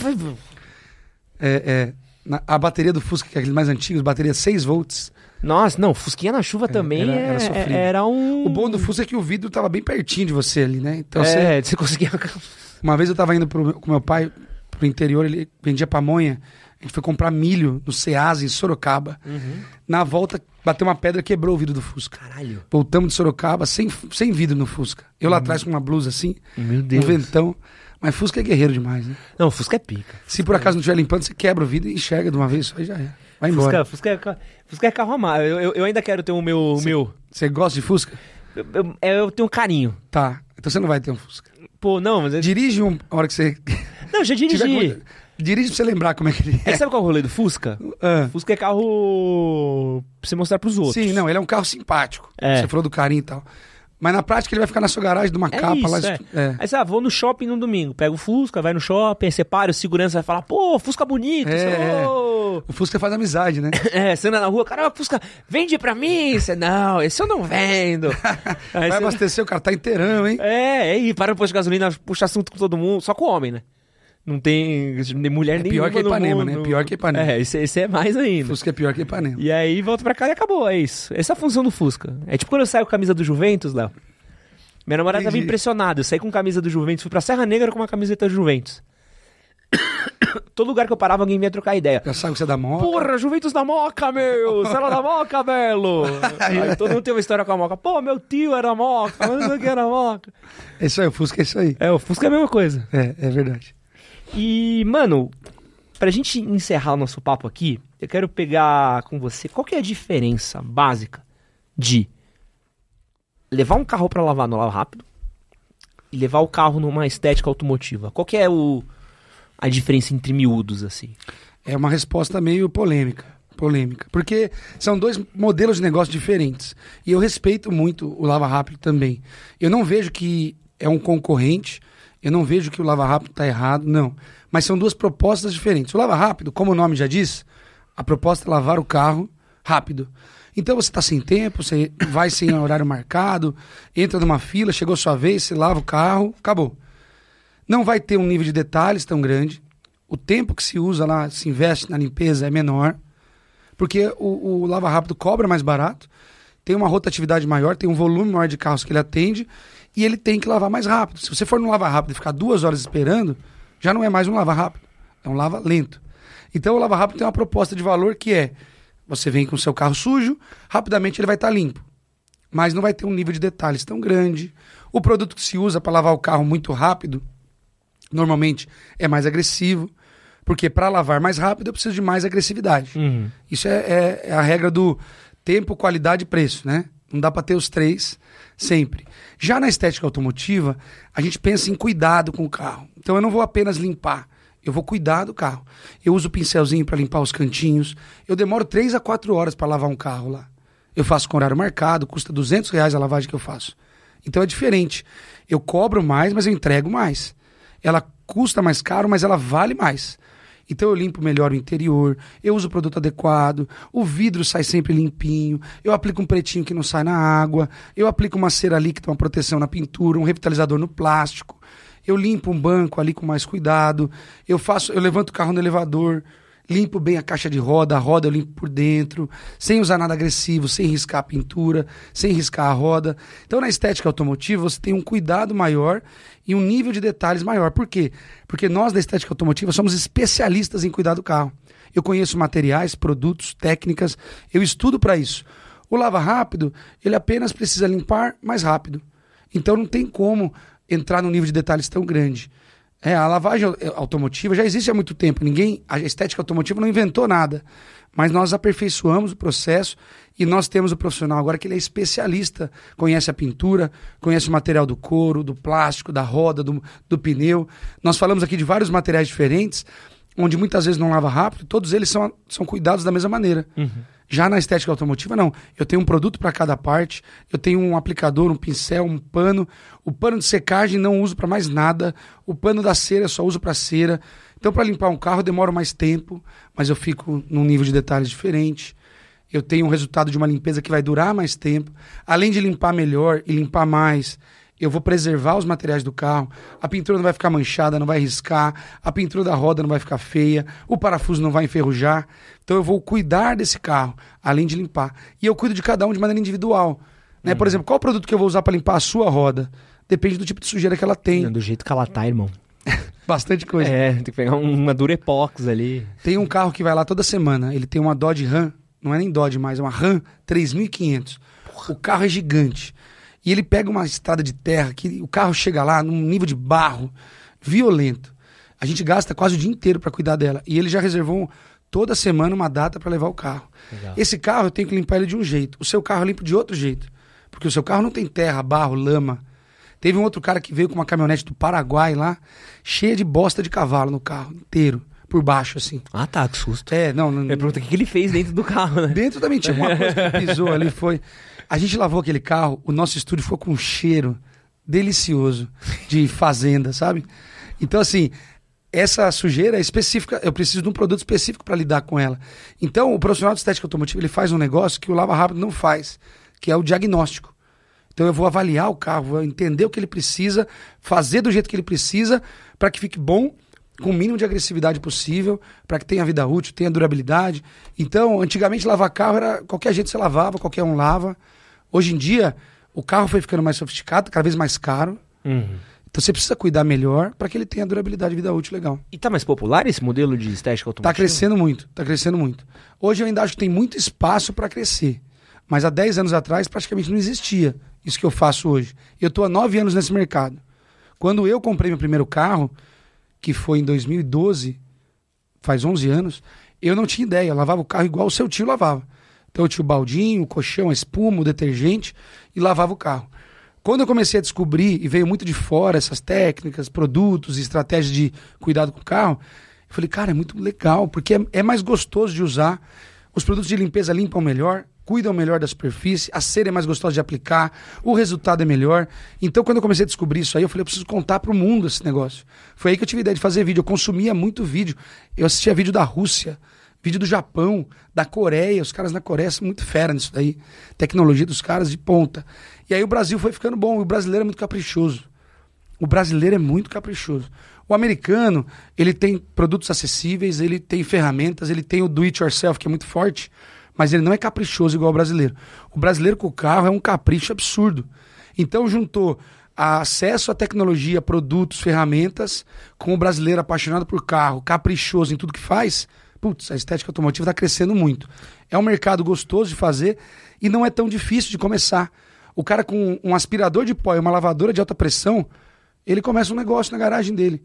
É, é, na- a bateria do Fusca, que é aquele mais antigo, bateria 6 volts, Nossa, não, Fusquinha na chuva também era- era, era sofrido. era um... O bom do Fusca é que o vidro tava bem pertinho de você ali, né? Então, você, é, você conseguia... (laughs) uma vez eu tava indo pro, com meu pai pro interior, ele vendia pamonha. A gente foi comprar milho no Ceasa, em Sorocaba. Na volta, bateu uma pedra e quebrou o vidro do Fusca. Caralho. Voltamos de Sorocaba sem, sem vidro no Fusca. Eu lá atrás com uma blusa assim, Meu um Deus. ventão. Mas Fusca é guerreiro demais, né? Não, Fusca é pica. Se por acaso não estiver limpando, você quebra o vidro e enxerga de uma vez, só aí já é. Vai embora. Fusca, Fusca, é, ca- Fusca é carro amado. Eu, eu, eu ainda quero ter o meu... o meu Você gosta de Fusca? eu, eu, eu tenho um carinho. Tá. Então você não vai ter um Fusca. Pô, não, mas... Eu, Dirige um, a hora que você. não, já (laughs) dirigi. tiver com- Dirige pra você lembrar como é que ele É, é. sabe qual é o rolê do Fusca? Ah. Fusca é carro pra você mostrar pros outros. Sim, não, ele é um carro simpático. É. Você falou do carinho e tal. Mas na prática ele vai ficar na sua garagem de uma É capa isso, lá. é. É. Aí você, ah, vou no shopping no domingo. Pega o Fusca, vai no shopping, separa, o segurança vai falar, pô, Fusca bonito. É, é. O Fusca faz amizade, né? (laughs) É, você anda na rua, caramba, Fusca, vende pra mim. Você, não, esse eu não vendo. (laughs) Vai você- abastecer, o cara tá inteirão, hein? É, aí para no posto de gasolina, puxa assunto com todo mundo, só com homem, né? Não tem mulher É nenhuma pior que no Ipanema, mundo. né? Pior que Ipanema. É, esse, esse é mais ainda. Fusca é pior que Ipanema. E aí volta pra casa e acabou, é isso. Essa é a função do Fusca. É tipo quando eu saio com a camisa do Juventus, Léo. Minha namorada tava Entendi. impressionada. Eu saí com camisa do Juventus, fui pra Serra Negra com uma camiseta do Juventus. (coughs) Todo lugar que eu parava, alguém vinha trocar ideia. Já sabe que você é da moto. Porra, Juventus da Moca, meu! Você era da Moca, Belo! (laughs) Aí todo mundo tem uma história com a Moca. Pô, meu tio era Moca, mas não sei que era Moca. É isso aí, o Fusca é isso aí. É, o Fusca é a mesma coisa. É, é verdade. E, mano, pra gente encerrar o nosso papo aqui, eu quero pegar com você qual que é a diferença básica de levar um carro pra lavar no lava rápido e levar o carro numa estética automotiva. Qual que é o a diferença entre miúdos assim? É uma resposta meio polêmica. Polêmica. Porque são dois modelos de negócio diferentes. E eu respeito muito o Lava Rápido também. Eu não vejo que é um concorrente. Eu não vejo que o Lava Rápido está errado, não. Mas são duas propostas diferentes. O Lava Rápido, como o nome já diz, a proposta é lavar o carro rápido. Então você está sem tempo, você vai sem horário marcado, entra numa fila, chegou sua vez, você lava o carro, acabou. Não vai ter um nível de detalhes tão grande. O tempo que se usa lá, se investe na limpeza é menor. Porque o, o Lava Rápido cobra mais barato, tem uma rotatividade maior, tem um volume maior de carros que ele atende e ele tem que lavar mais rápido. Se você for no Lava Rápido e ficar duas horas esperando, já não é mais um Lava Rápido, é um Lava Lento. Então o Lava Rápido tem uma proposta de valor que é: você vem com o seu carro sujo, rapidamente ele vai estar limpo mas não vai ter um nível de detalhes tão grande. O produto que se usa para lavar o carro muito rápido, normalmente é mais agressivo, porque para lavar mais rápido eu preciso de mais agressividade. Isso é, é- é a regra do tempo, qualidade e preço, né? Não dá para ter os três sempre. Já na estética automotiva, a gente pensa em cuidado com o carro. Então eu não vou apenas limpar, eu vou cuidar do carro. Eu uso o pincelzinho para limpar os cantinhos. Eu demoro três a quatro horas para lavar um carro lá. Eu faço com horário marcado, custa 200 reais a lavagem que eu faço. Então é diferente. Eu cobro mais, mas eu entrego mais. Ela custa mais caro, mas ela vale mais. Então eu limpo melhor o interior, eu uso o produto adequado, o vidro sai sempre limpinho, eu aplico um pretinho que não sai na água, eu aplico uma cera líquida, uma proteção na pintura, um revitalizador no plástico, eu limpo um banco ali com mais cuidado, eu faço, eu levanto o carro no elevador, limpo bem a caixa de roda, a roda eu limpo por dentro, sem usar nada agressivo, sem riscar a pintura, sem riscar a roda. Então, na estética automotiva, você tem um cuidado maior e um nível de detalhes maior. Por quê? Porque nós da estética automotiva somos especialistas em cuidar do carro. Eu conheço materiais, produtos, técnicas, eu estudo para isso. O lava rápido, ele apenas precisa limpar mais rápido. Então não tem como entrar num nível de detalhes tão grande. É, a lavagem au- automotiva já existe há muito tempo. Ninguém, a estética automotiva não inventou nada. Mas nós aperfeiçoamos o processo e nós temos o profissional agora que ele é especialista, conhece a pintura, conhece o material do couro, do plástico, da roda, do, do pneu. Nós falamos aqui de vários materiais diferentes, onde muitas vezes não lava rápido, todos eles são, são cuidados da mesma maneira. Já na estética automotiva, não. Eu tenho um produto para cada parte, eu tenho um aplicador, um pincel, um pano. O pano de secagem não uso para mais nada. O pano da cera só uso para cera. Então, para limpar um carro, eu demoro mais tempo, mas eu fico num nível de detalhes diferente. Eu tenho um resultado de uma limpeza que vai durar mais tempo. Além de limpar melhor e limpar mais, eu vou preservar os materiais do carro, a pintura não vai ficar manchada, não vai riscar, a pintura da roda não vai ficar feia, o parafuso não vai enferrujar. Então eu vou cuidar desse carro, além de limpar. E eu cuido de cada um de maneira individual. Né? Uhum. Por exemplo, qual o produto que eu vou usar para limpar a sua roda? Depende do tipo de sujeira que ela tem. do jeito que ela tá, irmão. (laughs) Bastante coisa. É, tem que pegar uma Durepox ali. Tem um carro que vai lá toda semana. Ele tem uma Dodge Ram, não é nem Dodge mais, é uma Ram 3500. O carro é gigante. E ele pega uma estrada de terra que o carro chega lá num nível de barro violento. A gente gasta quase o dia inteiro para cuidar dela. E ele já reservou toda semana uma data para levar o carro. Legal. Esse carro eu tenho que limpar ele de um jeito. O seu carro eu limpo de outro jeito. Porque o seu carro não tem terra, barro, lama. Teve um outro cara que veio com uma caminhonete do Paraguai lá, cheia de bosta de cavalo no carro inteiro por baixo, assim. Ah, tá, que susto. É, não. não Eu pergunto o que ele fez dentro do carro, né? Dentro também tinha uma coisa que pisou ali, foi. A gente lavou aquele carro, o nosso estúdio ficou com um cheiro delicioso de fazenda, sabe? Então, assim, essa sujeira é específica, eu preciso de um produto específico para lidar com ela. Então, o profissional de estética automotiva, ele faz um negócio que o Lava Rápido não faz, que é o diagnóstico. Então, eu vou avaliar o carro, vou entender o que ele precisa, fazer do jeito que ele precisa, para que fique bom com o mínimo de agressividade possível, para que tenha vida útil, tenha durabilidade. Então, antigamente lavar carro era qualquer jeito você lavava, qualquer um lava. Hoje em dia, o carro foi ficando mais sofisticado, cada vez mais caro. Uhum. Então você precisa cuidar melhor para que ele tenha durabilidade e vida útil legal. E tá mais popular esse modelo de estética automotiva? Tá crescendo muito, tá crescendo muito. Hoje eu ainda acho que tem muito espaço para crescer. Mas há 10 anos atrás praticamente não existia isso que eu faço hoje. Eu estou há 9 anos nesse mercado. Quando eu comprei meu primeiro carro, que foi em 2012, faz 11 anos, eu não tinha ideia. Eu lavava o carro igual o seu tio lavava. Então eu tinha o baldinho, o colchão, a espuma, o detergente e lavava o carro. Quando eu comecei a descobrir, e veio muito de fora essas técnicas, produtos e estratégias de cuidado com o carro, eu falei, cara, é muito legal, porque é, é mais gostoso de usar. Os produtos de limpeza limpam melhor, cuidam melhor da superfície, a cera é mais gostosa de aplicar, o resultado é melhor. Então, quando eu comecei a descobrir isso aí, eu falei, eu preciso contar para o mundo esse negócio. Foi aí que eu tive a ideia de fazer vídeo. Eu consumia muito vídeo. Eu assistia vídeo da Rússia, Vídeo do Japão, da Coreia, os caras na Coreia são muito fera nisso daí. Tecnologia dos caras de ponta. E aí o Brasil foi ficando bom, e o brasileiro é muito caprichoso. O brasileiro é muito caprichoso. O americano, ele tem produtos acessíveis, ele tem ferramentas, ele tem o do it yourself que é muito forte, mas ele não é caprichoso igual o brasileiro. O brasileiro com o carro é um capricho absurdo. Então juntou acesso à tecnologia, produtos, ferramentas, com o brasileiro apaixonado por carro, caprichoso em tudo que faz, putz, a estética automotiva está crescendo muito. É um mercado gostoso de fazer e não é tão difícil de começar. O cara com um aspirador de pó e uma lavadora de alta pressão, ele começa um negócio na garagem dele.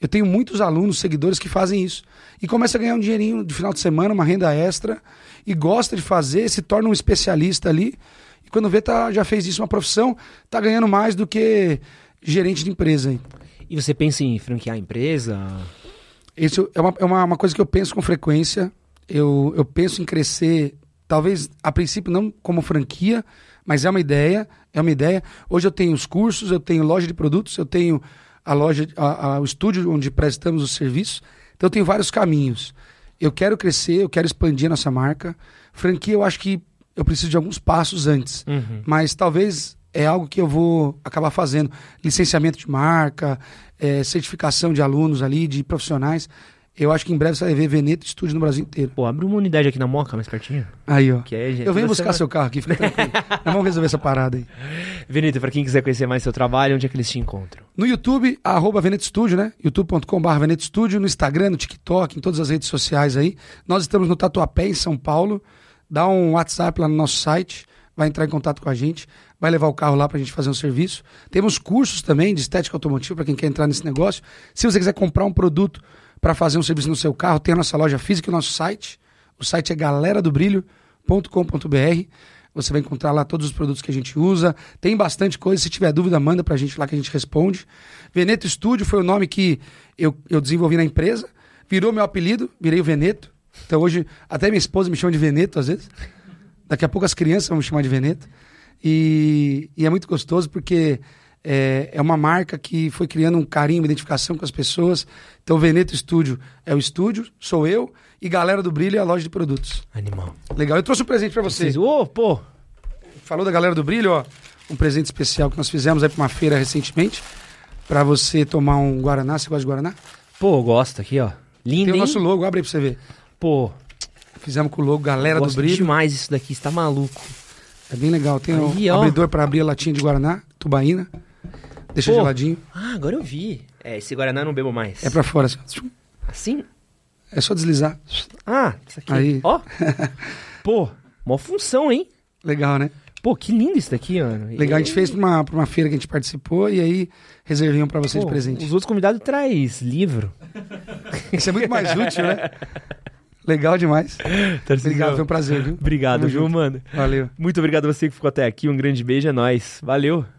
Eu tenho muitos alunos, seguidores que fazem isso. E começa a ganhar um dinheirinho de final de semana, uma renda extra, e gosta de fazer, se torna um especialista ali. E quando vê, tá, já fez isso uma profissão, tá ganhando mais do que gerente de empresa aí. E você pensa em franquear a empresa? Isso é uma, é uma, uma coisa que eu penso com frequência. Eu, eu penso em crescer, talvez a princípio não como franquia, mas é uma ideia, é uma ideia. Hoje eu tenho os cursos, eu tenho loja de produtos, eu tenho a loja, a, a, o estúdio onde prestamos os serviços. Então eu tenho vários caminhos. Eu quero crescer, eu quero expandir a nossa marca. Franquia, eu acho que eu preciso de alguns passos antes. Uhum. Mas talvez é algo que eu vou acabar fazendo. Licenciamento de marca, é, certificação de alunos ali, de profissionais. Eu acho que em breve você vai ver Veneto Estúdio no Brasil inteiro. Pô, abre uma unidade aqui na Moca, mais pertinho. Aí, ó. É, gente, eu venho buscar vai... seu carro aqui, fica tranquilo. (laughs) Nós vamos resolver essa parada aí. Veneto, pra quem quiser conhecer mais seu trabalho, onde é que eles te encontram? No YouTube, arroba Veneto Estúdio, né? youtube.com.br Veneto Estúdio, no Instagram, no TikTok, em todas as redes sociais aí. Nós estamos no Tatuapé, em São Paulo. Dá um WhatsApp lá no nosso site, vai entrar em contato com a gente vai levar o carro lá para a gente fazer um serviço. Temos cursos também de estética automotiva para quem quer entrar nesse negócio. Se você quiser comprar um produto para fazer um serviço no seu carro, tem a nossa loja física e o nosso site. O site é galeradobrilho.com.br. Você vai encontrar lá todos os produtos que a gente usa. Tem bastante coisa. Se tiver dúvida, manda para a gente lá que a gente responde. Veneto Studio foi o nome que eu, eu desenvolvi na empresa. Virou meu apelido, virei o Veneto. Então hoje, até minha esposa me chama de Veneto às vezes. Daqui a pouco as crianças vão me chamar de Veneto. E, e é muito gostoso porque é, é, uma marca que foi criando um carinho, uma identificação com as pessoas. Então, o Veneto Estúdio é o estúdio, sou eu, e Galera do Brilho é a loja de produtos. Animal. Legal. Eu trouxe um presente para você. Ô, oh, pô! Falou da Galera do Brilho, ó. um presente especial que nós fizemos aí pra uma feira recentemente. Pra você tomar um Guaraná. Você gosta de Guaraná? Pô, eu gosto aqui, ó. Lindo, Tem o hein? nosso logo, abre aí pra você ver. Pô, Fizemos com o logo Galera do gosto Brilho. demais isso daqui, você tá maluco. É bem legal. Tem Aí, o ó. abridor pra abrir a latinha de Guaraná, tubaína. Deixa Pô. geladinho. Ah, agora eu vi. É, esse Guaraná eu não bebo mais. É pra fora, assim. Assim? É só deslizar. Ah, isso aqui. Aí. Ó. (laughs) Pô, mó função, hein? Legal, né? Pô, que lindo isso daqui, mano. Legal, a gente fez pra uma, pra uma feira que a gente participou e aí reservei um pra você de Pô, presente. Os outros convidados traz livro. Isso é muito mais útil, né? (laughs) Legal demais. (laughs) Obrigado, foi um prazer, viu? Obrigado, Tamo viu, junto. mano? Valeu. Muito obrigado a você que ficou até aqui. Um grande beijo, é nóis. Valeu.